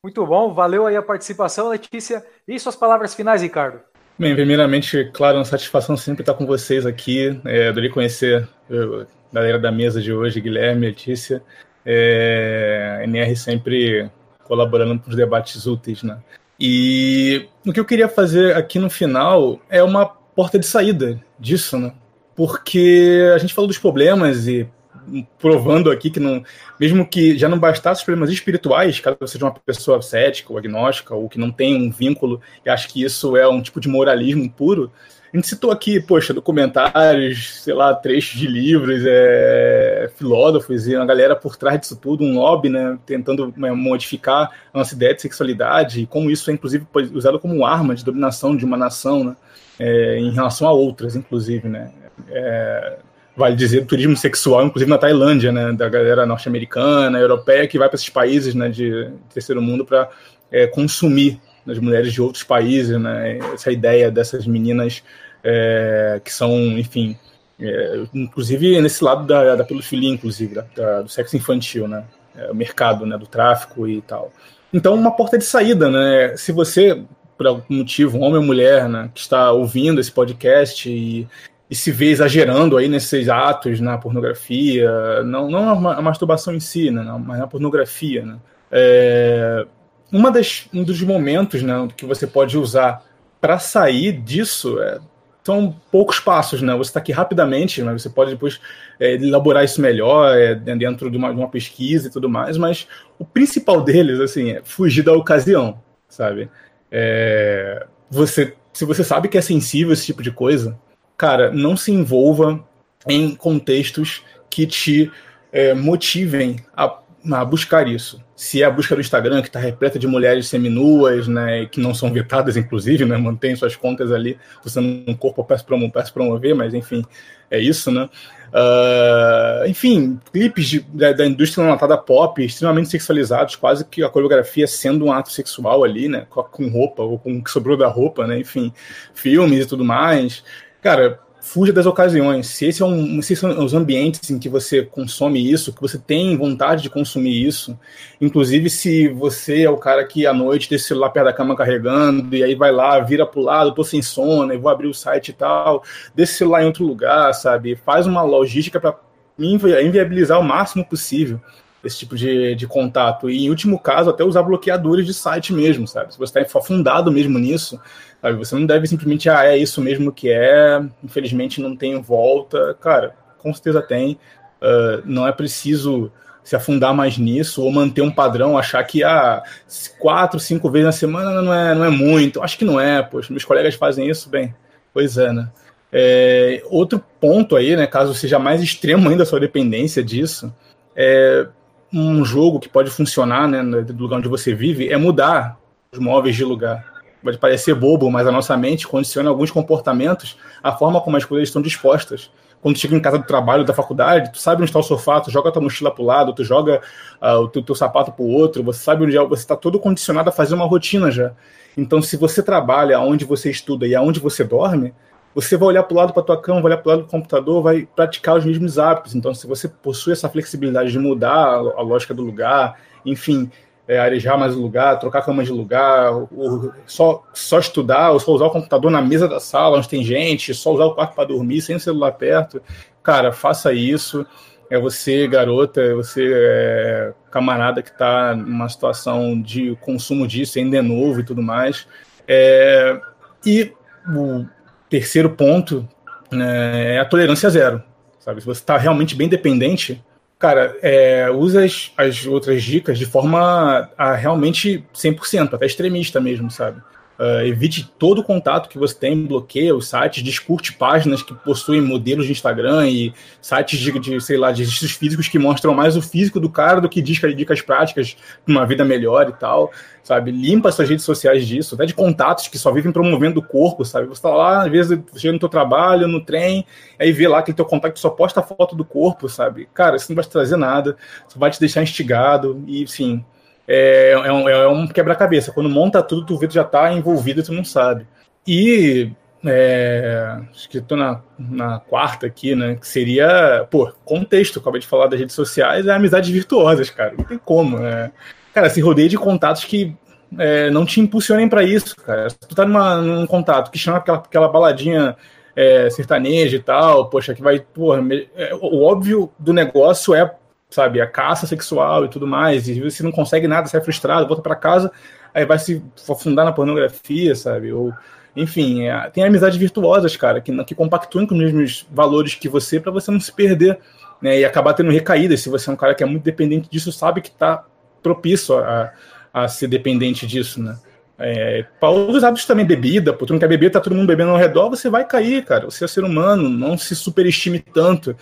muito bom, valeu aí a participação, Letícia. E suas palavras finais, Ricardo? Bem, primeiramente, claro, uma satisfação sempre estar com vocês aqui. É, adorei conhecer a galera da mesa de hoje, Guilherme, Letícia. É, NR sempre colaborando para os debates úteis, né? E o que eu queria fazer aqui no final é uma porta de saída disso, né? Porque a gente falou dos problemas e provando aqui que não, mesmo que já não bastasse os problemas espirituais, caso você seja uma pessoa cética ou agnóstica ou que não tem um vínculo e acha que isso é um tipo de moralismo puro, a gente citou aqui, poxa, documentários, sei lá, trechos de livros, é, filósofos e uma galera por trás disso tudo, um lobby, né, tentando né, modificar a nossa ideia de sexualidade e como isso é, inclusive, usado como arma de dominação de uma nação, né, é, em relação a outras, inclusive, né. É, vale dizer, turismo sexual, inclusive na Tailândia, né, da galera norte-americana, europeia, que vai para esses países né, de terceiro mundo para é, consumir as mulheres de outros países, né, essa ideia dessas meninas é, que são, enfim, é, inclusive nesse lado da, da pedofilia, inclusive, da, da, do sexo infantil, né, é, o mercado né, do tráfico e tal. Então, uma porta de saída, né, se você, por algum motivo, homem ou mulher, né, que está ouvindo esse podcast e e se vê exagerando aí nesses atos na pornografia, não, não a masturbação em si, né, mas na pornografia. Né? É, uma das, um dos momentos né, que você pode usar para sair disso é, são poucos passos, né? Você está aqui rapidamente, mas você pode depois é, elaborar isso melhor é, dentro de uma, de uma, pesquisa e tudo mais, mas o principal deles, assim, é fugir da ocasião, sabe? É, você, se você sabe que é sensível esse tipo de coisa, cara, não se envolva em contextos que te é, motivem a, a, buscar isso. Se é a busca do Instagram, que está repleta de mulheres seminuas, né, que não são vetadas, inclusive, né, mantém suas contas ali, usando um corpo para se promover, mas enfim, é isso, né? Uh, enfim, clipes de, da, da, indústria notada pop extremamente sexualizados, quase que a coreografia sendo um ato sexual ali, né? Com, com roupa, ou com o que sobrou da roupa, né? Enfim, filmes e tudo mais cara, fuja das ocasiões. Se, esse é um, se são os ambientes em que você consome isso, que você tem vontade de consumir isso, inclusive se você é o cara que à noite deixa o celular perto da cama carregando, e aí vai lá, vira pro lado, tô sem sono, e vou abrir o site e tal, deixa o celular em outro lugar, sabe? Faz uma logística para inviabilizar o máximo possível esse tipo de, de contato. E, em último caso, até usar bloqueadores de site mesmo, sabe? Se você está afundado mesmo nisso, sabe? Você não deve simplesmente, ah, é isso mesmo que é, infelizmente não tem volta. Cara, com certeza tem. Uh, não é preciso se afundar mais nisso ou manter um padrão, achar que ah, quatro, cinco vezes na semana não é, não é muito. Acho que não é, poxa, meus colegas fazem isso bem. Pois é, né? É, outro ponto aí, né, caso seja mais extremo ainda a sua dependência disso, é, um jogo que pode funcionar né, do lugar onde você vive é mudar os móveis de lugar. Pode parecer bobo, mas a nossa mente condiciona alguns comportamentos, a forma como as coisas estão dispostas. Quando chega em casa do trabalho, da faculdade, tu sabe onde está o sofá, tu joga tua mochila para o lado, tu joga uh, o teu, teu sapato para o outro, você sabe onde é, você está todo condicionado a fazer uma rotina já. Então, se você trabalha onde você estuda e aonde você dorme, você vai olhar para o lado para tua cama, vai olhar para o lado do computador, vai praticar os mesmos hábitos. Então, se você possui essa flexibilidade de mudar a, lógica do lugar, enfim, é, arejar mais o lugar, trocar cama de lugar, ou, só, só estudar, ou só usar o computador na mesa da sala onde tem gente, só usar o quarto para dormir, sem o celular perto, cara, faça isso. É você, garota, é você, é, camarada que está numa situação de consumo disso, ainda é novo e tudo mais. É, e o, terceiro ponto né, é a tolerância zero. Sabe? Se você está realmente bem dependente, cara, é, usa as, as outras dicas de forma a realmente 100%, até extremista mesmo, sabe? Uh, evite todo o contato que você tem, bloqueia os sites, descurte páginas que possuem modelos de Instagram e sites de, de sei lá, de registros físicos que mostram mais o físico do cara do que dicas, dicas práticas para uma vida melhor e tal, sabe? Limpa suas redes sociais disso, até de contatos que só vivem promovendo o corpo, sabe? Você tá lá, às vezes, chega no teu trabalho, no trem, aí vê lá que teu contato só posta foto do corpo, sabe? Cara, isso não vai te trazer nada, só vai te deixar instigado e, sim é, é um, é um quebra-cabeça. Quando monta tudo, tu vê que já está envolvido e tu não sabe. E é, acho que estou na, na quarta aqui, né? Que seria, pô, contexto. Acabei de falar das redes sociais, é amizades virtuosas, cara. Não tem como. É, cara, se rodeia de contatos que é, não te impulsionem para isso, cara. Se tu tá numa, num contato que chama aquela, aquela baladinha é, sertaneja e tal, poxa, que vai, porra, é, o óbvio do negócio é sabe, a caça sexual e tudo mais, e você não consegue nada, sai frustrado, volta para casa, aí vai se afundar na pornografia, sabe, ou enfim, é, tem amizades virtuosas, cara, que, que compactuam com os mesmos valores que você para você não se perder, né, e acabar tendo recaídas. Se você é um cara que é muito dependente disso, sabe que está propício a, a ser dependente disso, né. É, para outros hábitos também, bebida, pô, tu não quer beber, tá todo mundo bebendo ao redor, você vai cair, cara. Você é ser humano, não se superestime tanto.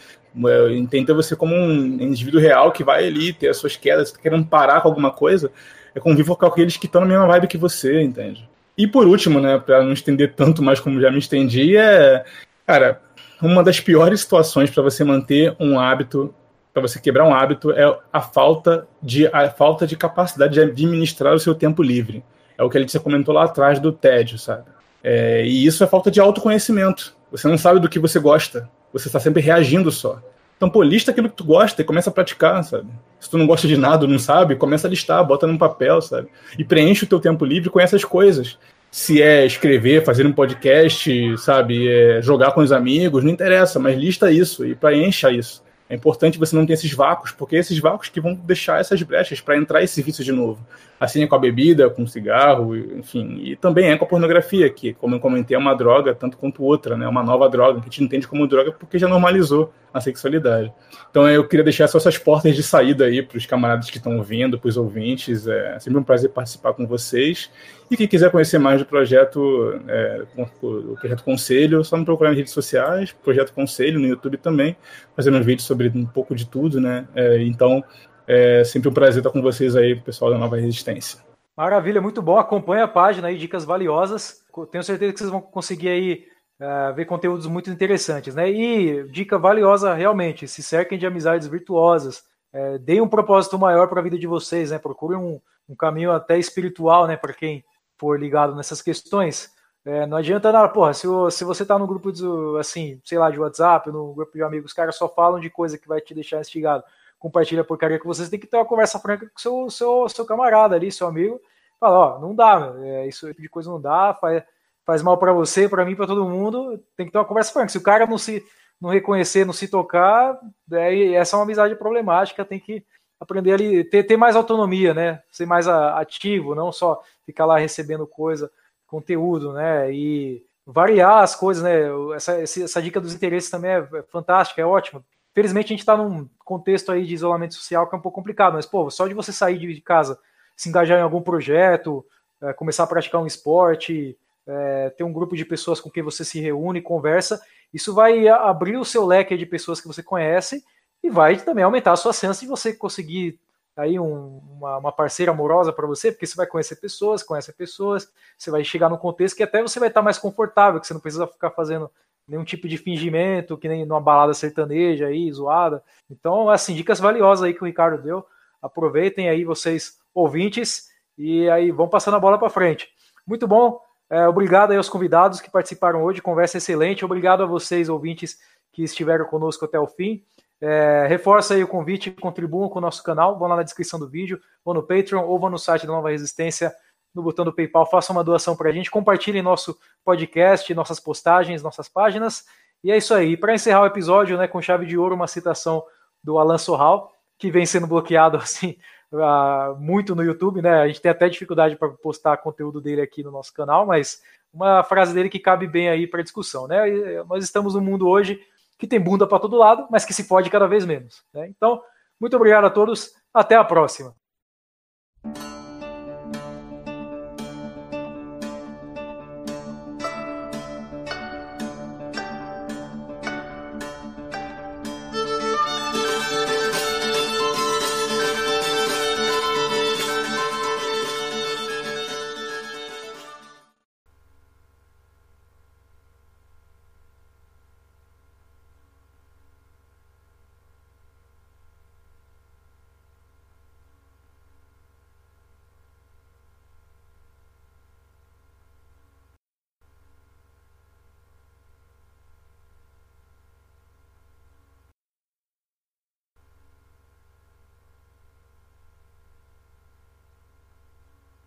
É, entenda você como um indivíduo real que vai ali ter as suas quedas, tá querendo parar com alguma coisa, é convivo com aqueles que estão na mesma vibe que você, entende? E por último, né, para não estender tanto mais como já me estendi, é, cara, uma das piores situações para você manter um hábito, para você quebrar um hábito, é a falta de a falta de capacidade de administrar o seu tempo livre. É o que a gente comentou lá atrás do tédio, sabe? É, e isso é falta de autoconhecimento. Você não sabe do que você gosta. Você está sempre reagindo só. Então, pô, lista aquilo que tu gosta e começa a praticar, sabe? Se tu não gosta de nada, não sabe, começa a listar, bota num papel, sabe? E preenche o teu tempo livre com essas coisas. Se é escrever, fazer um podcast, sabe? É jogar com os amigos, não interessa, mas lista isso e preencha isso. É importante você não ter esses vácuos, porque é esses vácuos que vão deixar essas brechas para entrar esse vício de novo. Assim é com a bebida, com o cigarro, enfim. E também é com a pornografia, que, como eu comentei, é uma droga, tanto quanto outra, né? Uma nova droga, que a gente entende como droga porque já normalizou a sexualidade. Então eu queria deixar só essas portas de saída aí para os camaradas que estão ouvindo, para os ouvintes. É sempre um prazer participar com vocês. E quem quiser conhecer mais do projeto, é, o Projeto Conselho, só me procurar nas redes sociais, Projeto Conselho no YouTube também, fazendo um vídeo sobre um pouco de tudo, né? É, então, é sempre um prazer estar com vocês aí, pessoal da Nova Resistência. Maravilha, muito bom. Acompanhe a página aí, dicas valiosas. Tenho certeza que vocês vão conseguir aí uh, ver conteúdos muito interessantes, né? E dica valiosa realmente, se cerquem de amizades virtuosas, é, deem um propósito maior para a vida de vocês, né? Procurem um, um caminho até espiritual, né? Para quem for ligado nessas questões. É, não adianta nada, porra, se, se você tá no grupo de, assim, sei lá, de WhatsApp, no grupo de amigos, os caras só falam de coisa que vai te deixar instigado. Compartilha a porcaria que vocês têm que ter uma conversa franca com seu, seu, seu camarada ali, seu amigo. Fala, ó, não dá, é, isso tipo de coisa não dá, faz, faz mal para você, para mim, para todo mundo. Tem que ter uma conversa franca. Se o cara não se não reconhecer, não se tocar, daí essa é uma amizade problemática, tem que aprender ali, ter, ter mais autonomia, né? Ser mais ativo, não só ficar lá recebendo coisa, conteúdo, né? E variar as coisas, né? Essa, essa dica dos interesses também é, é fantástica, é ótima. Felizmente a gente está num contexto aí de isolamento social que é um pouco complicado, mas pô, só de você sair de casa, se engajar em algum projeto, é, começar a praticar um esporte, é, ter um grupo de pessoas com quem você se reúne, conversa, isso vai abrir o seu leque de pessoas que você conhece e vai também aumentar a sua chance de você conseguir aí um, uma, uma, parceira amorosa para você, porque você vai conhecer pessoas, conhece pessoas, você vai chegar num contexto que até você vai estar mais confortável, que você não precisa ficar fazendo nenhum tipo de fingimento, que nem numa balada sertaneja aí, zoada. Então, assim, dicas valiosas aí que o Ricardo deu. Aproveitem aí vocês ouvintes e aí vão passando a bola para frente. Muito bom. É, obrigado aí aos convidados que participaram hoje, conversa excelente. Obrigado a vocês, ouvintes, que estiveram conosco até o fim. É, reforça aí o convite, contribuam com o nosso canal, vão lá na descrição do vídeo, vão no Patreon ou vão no site da Nova Resistência, no botão do PayPal, façam uma doação para a gente, compartilhem nosso podcast, nossas postagens, nossas páginas. E é isso aí. Para encerrar o episódio, né, com chave de ouro, uma citação do Alan Sorral, que vem sendo bloqueado assim uh, muito no YouTube, né? A gente tem até dificuldade para postar conteúdo dele aqui no nosso canal, mas uma frase dele que cabe bem aí para discussão, né? Nós estamos no mundo hoje que tem bunda para todo lado, mas que se pode cada vez menos. Né? Então, muito obrigado a todos, até a próxima.